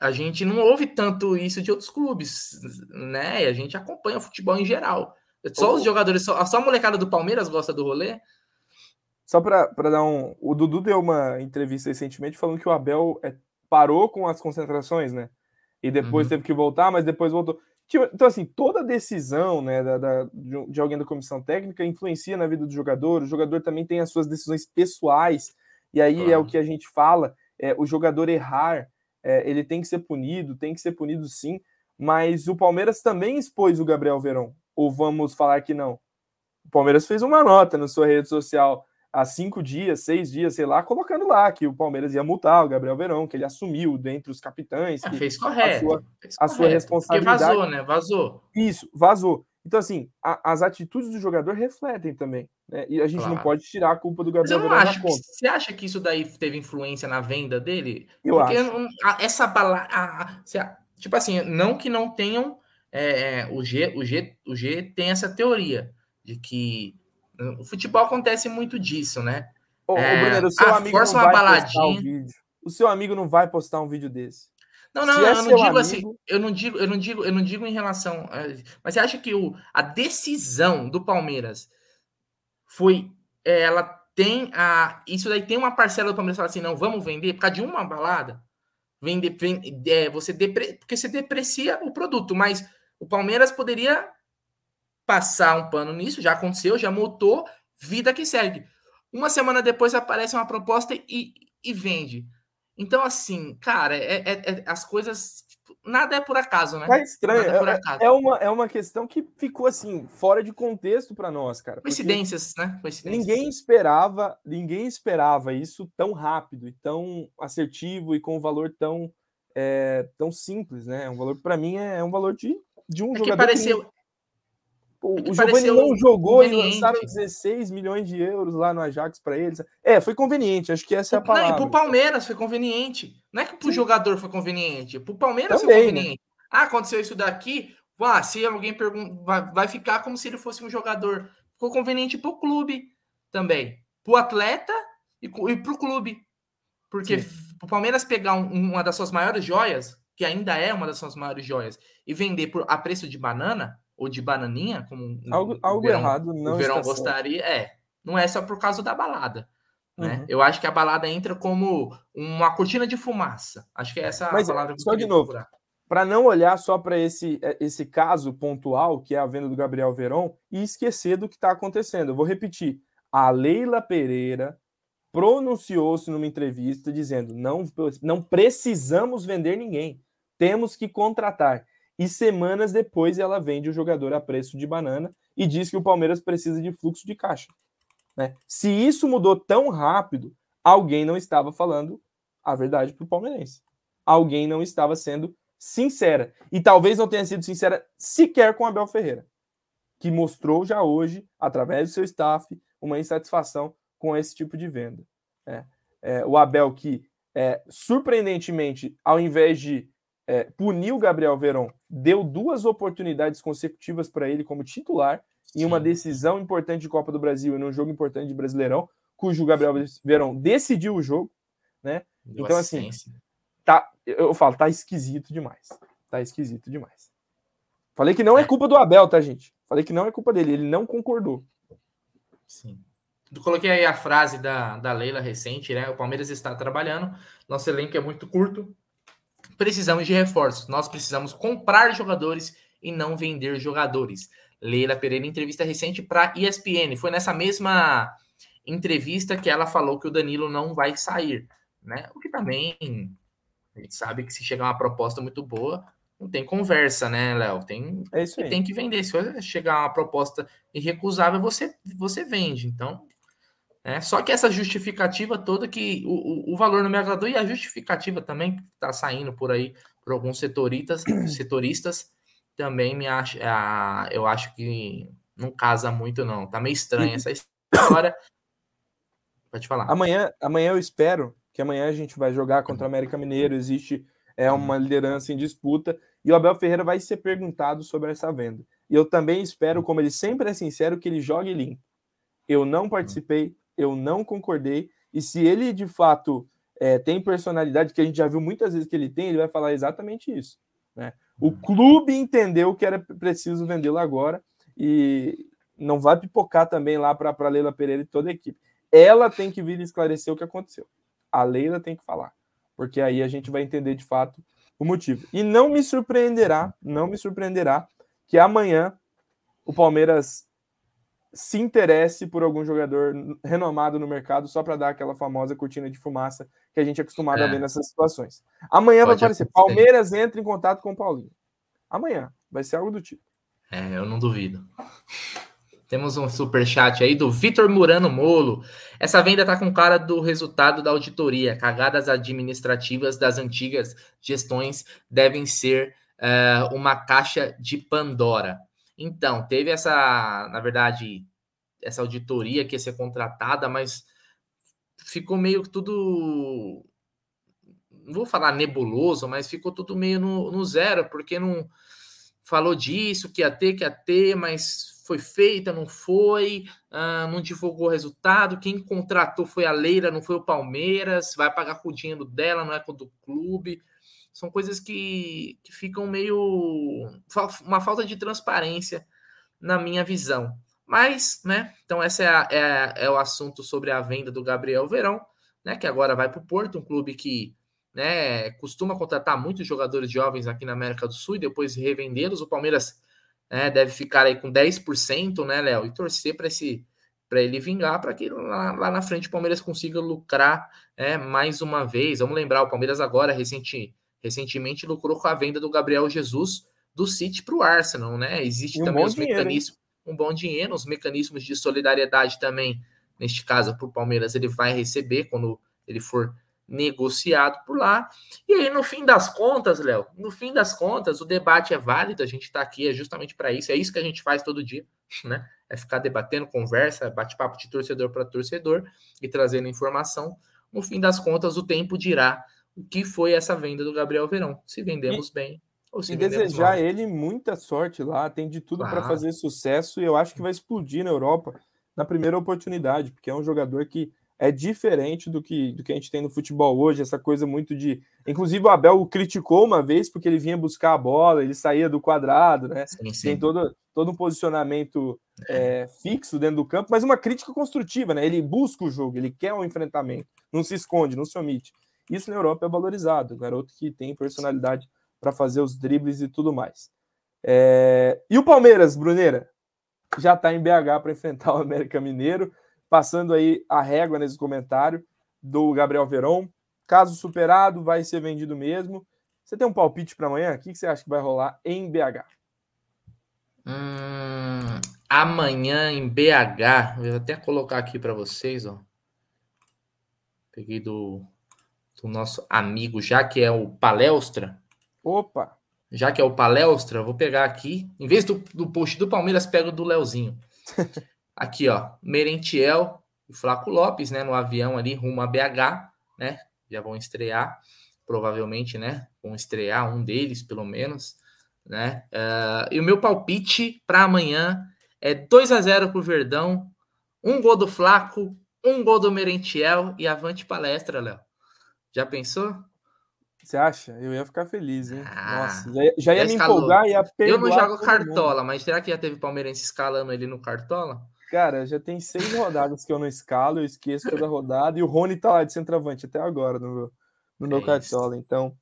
a gente não ouve tanto isso de outros clubes, né? E a gente acompanha o futebol em geral. Só os jogadores, só, só a molecada do Palmeiras gosta do rolê. Só para dar um. O Dudu deu uma entrevista recentemente falando que o Abel é, parou com as concentrações, né? E depois uhum. teve que voltar, mas depois voltou. Tipo, então, assim, toda decisão né, da, da, de alguém da comissão técnica influencia na vida do jogador. O jogador também tem as suas decisões pessoais, e aí claro. é o que a gente fala: é, o jogador errar, é, ele tem que ser punido, tem que ser punido sim. Mas o Palmeiras também expôs o Gabriel Verão. Ou vamos falar que não? O Palmeiras fez uma nota na sua rede social há cinco dias, seis dias, sei lá, colocando lá que o Palmeiras ia multar o Gabriel Verão, que ele assumiu dentre os capitães. É, fez correto. A sua, fez a sua responsabilidade. Porque vazou, né? Vazou. Isso, vazou. Então, assim, a, as atitudes do jogador refletem também. Né? E a gente claro. não pode tirar a culpa do Gabriel Verão acho conta. Que, você acha que isso daí teve influência na venda dele? Eu Porque acho. essa balada. Tipo assim, não que não tenham. É, é, o, G, o, G, o G tem essa teoria de que o futebol acontece muito disso, né? Ô, é, Bruno, o seu ah, amigo não vai baladinha. Um vídeo. O seu amigo não vai postar um vídeo desse. Não, não, é eu não digo assim, amigo... assim, eu não digo, eu não digo, eu não digo em relação, a, mas você acha que o, a decisão do Palmeiras foi, ela tem a, isso daí tem uma parcela do Palmeiras falar assim, não, vamos vender por causa de uma balada, vender, vende, é, você depre, porque você deprecia o produto, mas o Palmeiras poderia passar um pano nisso, já aconteceu, já multou, vida que segue. Uma semana depois aparece uma proposta e, e vende. Então, assim, cara, é, é, é, as coisas. Nada é por acaso, né? É estranho. É, é, é, uma, é uma questão que ficou assim, fora de contexto para nós, cara. Coincidências, né? Coincidências. Ninguém esperava, ninguém esperava isso tão rápido e tão assertivo e com um valor tão, é, tão simples, né? Um valor, para mim, é, um valor de, de um é jogador. Que pareceu, o, o Giovanni não jogou e lançaram 16 milhões de euros lá no Ajax para eles. É, foi conveniente, acho que essa é a palavra. Não, e pro Palmeiras foi conveniente. Não é que pro Sim. jogador foi conveniente, pro Palmeiras Também, foi né? conveniente. Né? Ah, aconteceu isso daqui, ah, se alguém pergunta, vai, vai ficar como se ele fosse um jogador. Ficou conveniente pro clube também. Pro atleta e, e pro clube. Porque Sim. o Palmeiras pegar um, uma das suas maiores joias, que ainda é uma das suas maiores joias, e vender por, a preço de banana, ou de bananinha, como algo, algo verão, errado não o verão gostaria, certo. é. Não é só por causa da balada. Né? Uhum. Eu acho que a balada entra como uma cortina de fumaça. Acho que é essa Mas, a palavra que Só de novo, para não olhar só para esse, é, esse caso pontual, que é a venda do Gabriel Veron, e esquecer do que está acontecendo. Eu vou repetir. A Leila Pereira pronunciou-se numa entrevista dizendo: não, não precisamos vender ninguém, temos que contratar e semanas depois ela vende o jogador a preço de banana e diz que o Palmeiras precisa de fluxo de caixa. Né? Se isso mudou tão rápido, alguém não estava falando a verdade para o palmeirense. Alguém não estava sendo sincera. E talvez não tenha sido sincera sequer com Abel Ferreira, que mostrou já hoje, através do seu staff, uma insatisfação com esse tipo de venda. É, é, o Abel que, é, surpreendentemente, ao invés de é, puniu o Gabriel Verón, deu duas oportunidades consecutivas para ele como titular Sim. em uma decisão importante de Copa do Brasil e num jogo importante de Brasileirão, cujo Gabriel Verón decidiu o jogo, né? Deu então assim, tá, eu falo, tá esquisito demais. Tá esquisito demais. Falei que não é, é culpa do Abel, tá, gente? Falei que não é culpa dele, ele não concordou. Sim. Eu coloquei aí a frase da, da Leila recente, né? O Palmeiras está trabalhando, nosso elenco é muito curto, precisamos de reforços. Nós precisamos comprar jogadores e não vender jogadores. Leila Pereira, entrevista recente para ESPN. Foi nessa mesma entrevista que ela falou que o Danilo não vai sair, né? O que também a gente sabe que se chegar uma proposta muito boa, não tem conversa, né, Léo? Tem, é isso aí. tem que vender. Se chegar uma proposta irrecusável, você, você vende. Então, é, só que essa justificativa toda que o, o, o valor não me agradou e a justificativa também que está saindo por aí por alguns setoristas, [CLEARS THROAT] setoristas também me acha, ah, eu acho que não casa muito não. Tá meio estranha essa história. Pode falar. Amanhã, amanhã eu espero que amanhã a gente vai jogar contra o América Mineiro. Existe é uma liderança em disputa e o Abel Ferreira vai ser perguntado sobre essa venda. E eu também espero, como ele sempre é sincero, que ele jogue limpo. Eu não participei, eu não concordei, e se ele de fato é, tem personalidade, que a gente já viu muitas vezes que ele tem, ele vai falar exatamente isso. Né? O clube entendeu que era preciso vendê-lo agora e não vai pipocar também lá para a Leila Pereira e toda a equipe. Ela tem que vir esclarecer o que aconteceu. A Leila tem que falar, porque aí a gente vai entender de fato o motivo. E não me surpreenderá, não me surpreenderá que amanhã o Palmeiras se interesse por algum jogador renomado no mercado só para dar aquela famosa cortina de fumaça que a gente é acostumado é. a ver nessas situações. Amanhã Pode vai aparecer, acontecer. Palmeiras entra em contato com o Paulinho. Amanhã, vai ser algo do tipo. É, eu não duvido. Temos um super chat aí do Vitor Murano Molo. Essa venda tá com cara do resultado da auditoria. Cagadas administrativas das antigas gestões devem ser uh, uma caixa de Pandora. Então, teve essa, na verdade, essa auditoria que ia ser contratada, mas ficou meio que tudo. Não vou falar nebuloso, mas ficou tudo meio no, no zero, porque não falou disso, que ia ter, que ia ter, mas foi feita, não foi, uh, não divulgou o resultado. Quem contratou foi a Leira, não foi o Palmeiras, vai pagar com o dinheiro dela, não é com o do clube. São coisas que, que ficam meio. uma falta de transparência na minha visão. Mas, né? Então, esse é, a, é, é o assunto sobre a venda do Gabriel Verão, né? Que agora vai para o Porto, um clube que né, costuma contratar muitos jogadores jovens aqui na América do Sul e depois revendê-los. O Palmeiras né, deve ficar aí com 10%, né, Léo? E torcer para esse para ele vingar, para que lá, lá, na frente o Palmeiras consiga lucrar é, mais uma vez. Vamos lembrar, o Palmeiras agora, recente, recentemente, lucrou com a venda do Gabriel Jesus do City para o Arsenal, né? Existe um também os dinheiro, mecanismos, hein? um bom dinheiro, os mecanismos de solidariedade também, neste caso, para o Palmeiras, ele vai receber quando ele for negociado por lá. E aí, no fim das contas, Léo, no fim das contas, o debate é válido, a gente está aqui, é justamente para isso, é isso que a gente faz todo dia, né? É ficar debatendo, conversa, bate-papo de torcedor para torcedor e trazendo informação. No fim das contas, o tempo dirá que foi essa venda do Gabriel Verão. Se vendemos e, bem ou se e desejar mal. ele muita sorte lá, tem de tudo claro. para fazer sucesso e eu acho que vai explodir na Europa na primeira oportunidade, porque é um jogador que é diferente do que, do que a gente tem no futebol hoje, essa coisa muito de. Inclusive, o Abel o criticou uma vez porque ele vinha buscar a bola, ele saía do quadrado, né? Sim, sim. Tem todo, todo um posicionamento é. É, fixo dentro do campo, mas uma crítica construtiva, né? Ele busca o jogo, ele quer o um enfrentamento, não se esconde, não se omite. Isso na Europa é valorizado, garoto que tem personalidade para fazer os dribles e tudo mais. É... E o Palmeiras, Bruneira, já está em BH para enfrentar o América Mineiro passando aí a régua nesse comentário do Gabriel Verón. Caso superado, vai ser vendido mesmo. Você tem um palpite para amanhã? O que você acha que vai rolar em BH? Hum, amanhã em BH, vou até colocar aqui para vocês, ó. Peguei do, do nosso amigo, já que é o Palestra. Opa! Já que é o Palestra, vou pegar aqui. Em vez do, do post do Palmeiras, pego do Leozinho. [LAUGHS] Aqui, ó, Merentiel e Flaco Lopes, né, no avião ali rumo a BH, né? Já vão estrear, provavelmente, né? Vão estrear um deles, pelo menos, né? Uh, e o meu palpite para amanhã é 2 a 0 pro Verdão, um gol do Flaco, um gol do Merentiel e avante palestra, Léo. Já pensou? Você acha? Eu ia ficar feliz, hein? Ah, Nossa, já, já ia já me empolgar e ia Eu não jogo cartola, mundo. mas será que já teve palmeirense escalando ele no cartola? Cara, já tem seis rodadas que eu não escalo, eu esqueço toda rodada, e o Rony tá lá de centroavante até agora no meu, no meu é cartola. Então,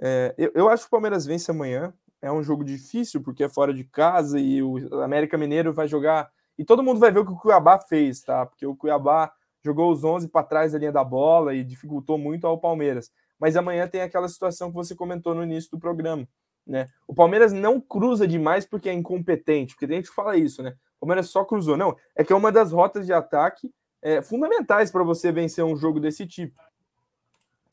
é, eu, eu acho que o Palmeiras vence amanhã. É um jogo difícil, porque é fora de casa e o América Mineiro vai jogar. E todo mundo vai ver o que o Cuiabá fez, tá? Porque o Cuiabá jogou os 11 para trás da linha da bola e dificultou muito ao Palmeiras. Mas amanhã tem aquela situação que você comentou no início do programa. Né? O Palmeiras não cruza demais porque é incompetente, porque tem gente que fala isso, né? O Palmeiras só cruzou. Não, é que é uma das rotas de ataque é, fundamentais para você vencer um jogo desse tipo.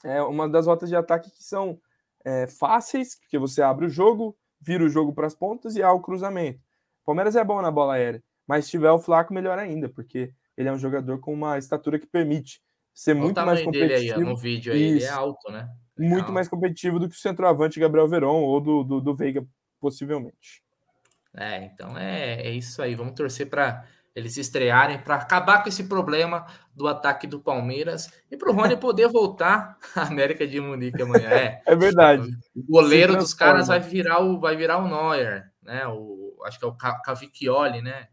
É uma das rotas de ataque que são é, fáceis, porque você abre o jogo, vira o jogo para as pontas e há o cruzamento. O Palmeiras é bom na bola aérea, mas se tiver o Flaco, melhor ainda, porque ele é um jogador com uma estatura que permite ser Olha muito mais competitivo. Aí, no vídeo aí, ele é alto, né? muito mais competitivo do que o centroavante Gabriel Veron ou do, do, do Veiga, possivelmente. É, então é, é isso aí. Vamos torcer para eles estrearem para acabar com esse problema do ataque do Palmeiras e para o Rony [LAUGHS] poder voltar à América de Munique amanhã. É, é verdade. O goleiro dos caras vai virar o vai virar o Neuer, né? O acho que é o Cavicchioli, né?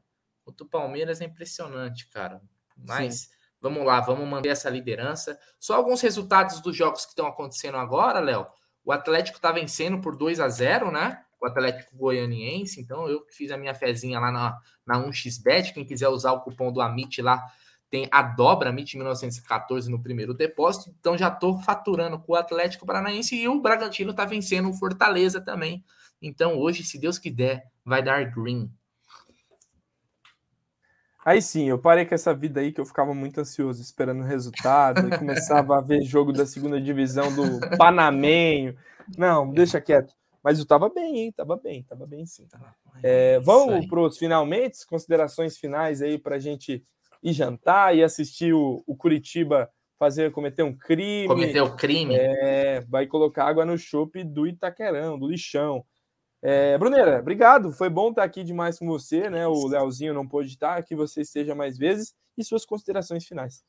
O do Palmeiras é impressionante, cara. Mas Sim. vamos lá, vamos manter essa liderança. Só alguns resultados dos jogos que estão acontecendo agora, Léo. O Atlético está vencendo por 2 a 0, né? o Atlético Goianiense. Então, eu fiz a minha fezinha lá na, na 1xBet. Quem quiser usar o cupom do Amit lá, tem a dobra Amit 1914 no primeiro depósito. Então, já estou faturando com o Atlético Paranaense e o Bragantino está vencendo o Fortaleza também. Então, hoje, se Deus quiser, vai dar green. Aí sim, eu parei com essa vida aí que eu ficava muito ansioso, esperando o resultado, e começava a ver jogo da segunda divisão do Panamenho. Não, deixa quieto. Mas eu tava bem, hein? Tava bem, tava bem sim. É, vamos para os finalmente, considerações finais aí para a gente ir jantar e assistir o, o Curitiba fazer cometer um crime. Cometer o crime. É, vai colocar água no chope do Itaquerão, do lixão. É, Bruneira, obrigado. Foi bom estar aqui demais com você, né? O Leozinho não pôde estar, que você esteja mais vezes. E suas considerações finais.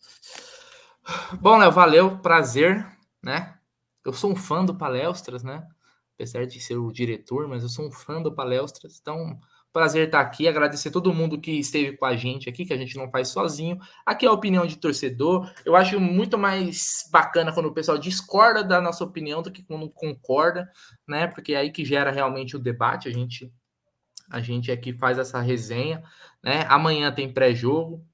Bom, Léo, valeu, prazer, né? Eu sou um fã do Palestras, né? apesar de ser o diretor, mas eu sou um fã do Palestras, então prazer estar aqui, agradecer todo mundo que esteve com a gente aqui, que a gente não faz sozinho. Aqui é a opinião de torcedor. Eu acho muito mais bacana quando o pessoal discorda da nossa opinião do que quando concorda, né? Porque é aí que gera realmente o debate. A gente a gente aqui faz essa resenha, né? Amanhã tem pré-jogo,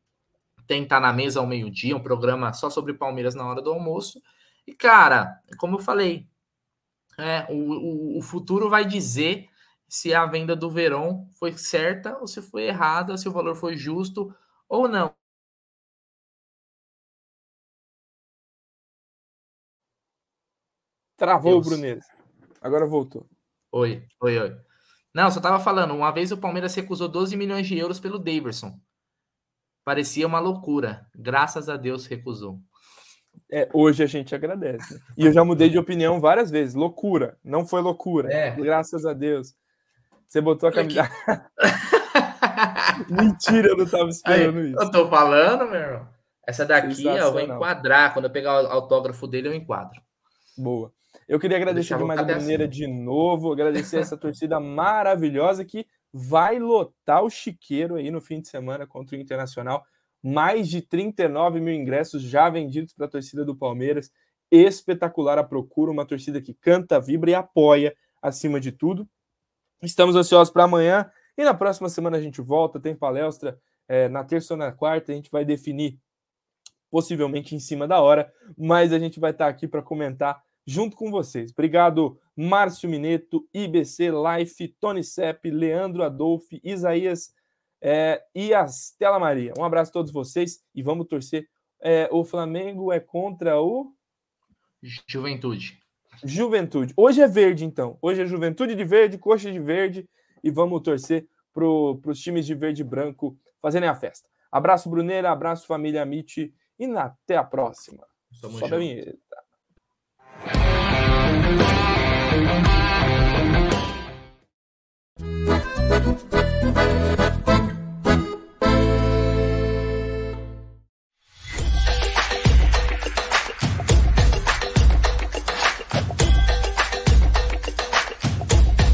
tem Tá na Mesa ao meio-dia, um programa só sobre Palmeiras na hora do almoço. E, cara, como eu falei, é, o, o, o futuro vai dizer se a venda do Verão foi certa ou se foi errada, se o valor foi justo ou não. Travou Deus. o Bruneiro. Agora voltou. Oi, oi, oi. Não, só tava falando, uma vez o Palmeiras recusou 12 milhões de euros pelo Daverson. Parecia uma loucura. Graças a Deus recusou. É, hoje a gente agradece. E eu já mudei de opinião várias vezes. Loucura. Não foi loucura. É. Graças a Deus. Você botou a camisa. [LAUGHS] Mentira, eu não estava esperando Aí, isso. Eu tô falando, meu irmão. Essa daqui eu vou enquadrar. Quando eu pegar o autógrafo dele, eu enquadro. Boa. Eu queria agradecer demais a Bruneira assim. de novo, agradecer essa [LAUGHS] torcida maravilhosa que vai lotar o chiqueiro aí no fim de semana contra o Internacional mais de 39 mil ingressos já vendidos para a torcida do Palmeiras. Espetacular a procura, uma torcida que canta, vibra e apoia acima de tudo. Estamos ansiosos para amanhã e na próxima semana a gente volta. Tem palestra é, na terça ou na quarta, a gente vai definir possivelmente em cima da hora, mas a gente vai estar aqui para comentar junto com vocês. Obrigado, Márcio Mineto, IBC Life, Tony Sepp, Leandro Adolfi, Isaías é, e a Stella Maria. Um abraço a todos vocês e vamos torcer. É, o Flamengo é contra o Juventude. Juventude. Hoje é verde, então. Hoje é Juventude de verde, coxa de verde. E vamos torcer para os times de verde e branco fazerem a festa. Abraço, Bruneira. Abraço, família Amit. E até a próxima. Só Sobe a vinheta.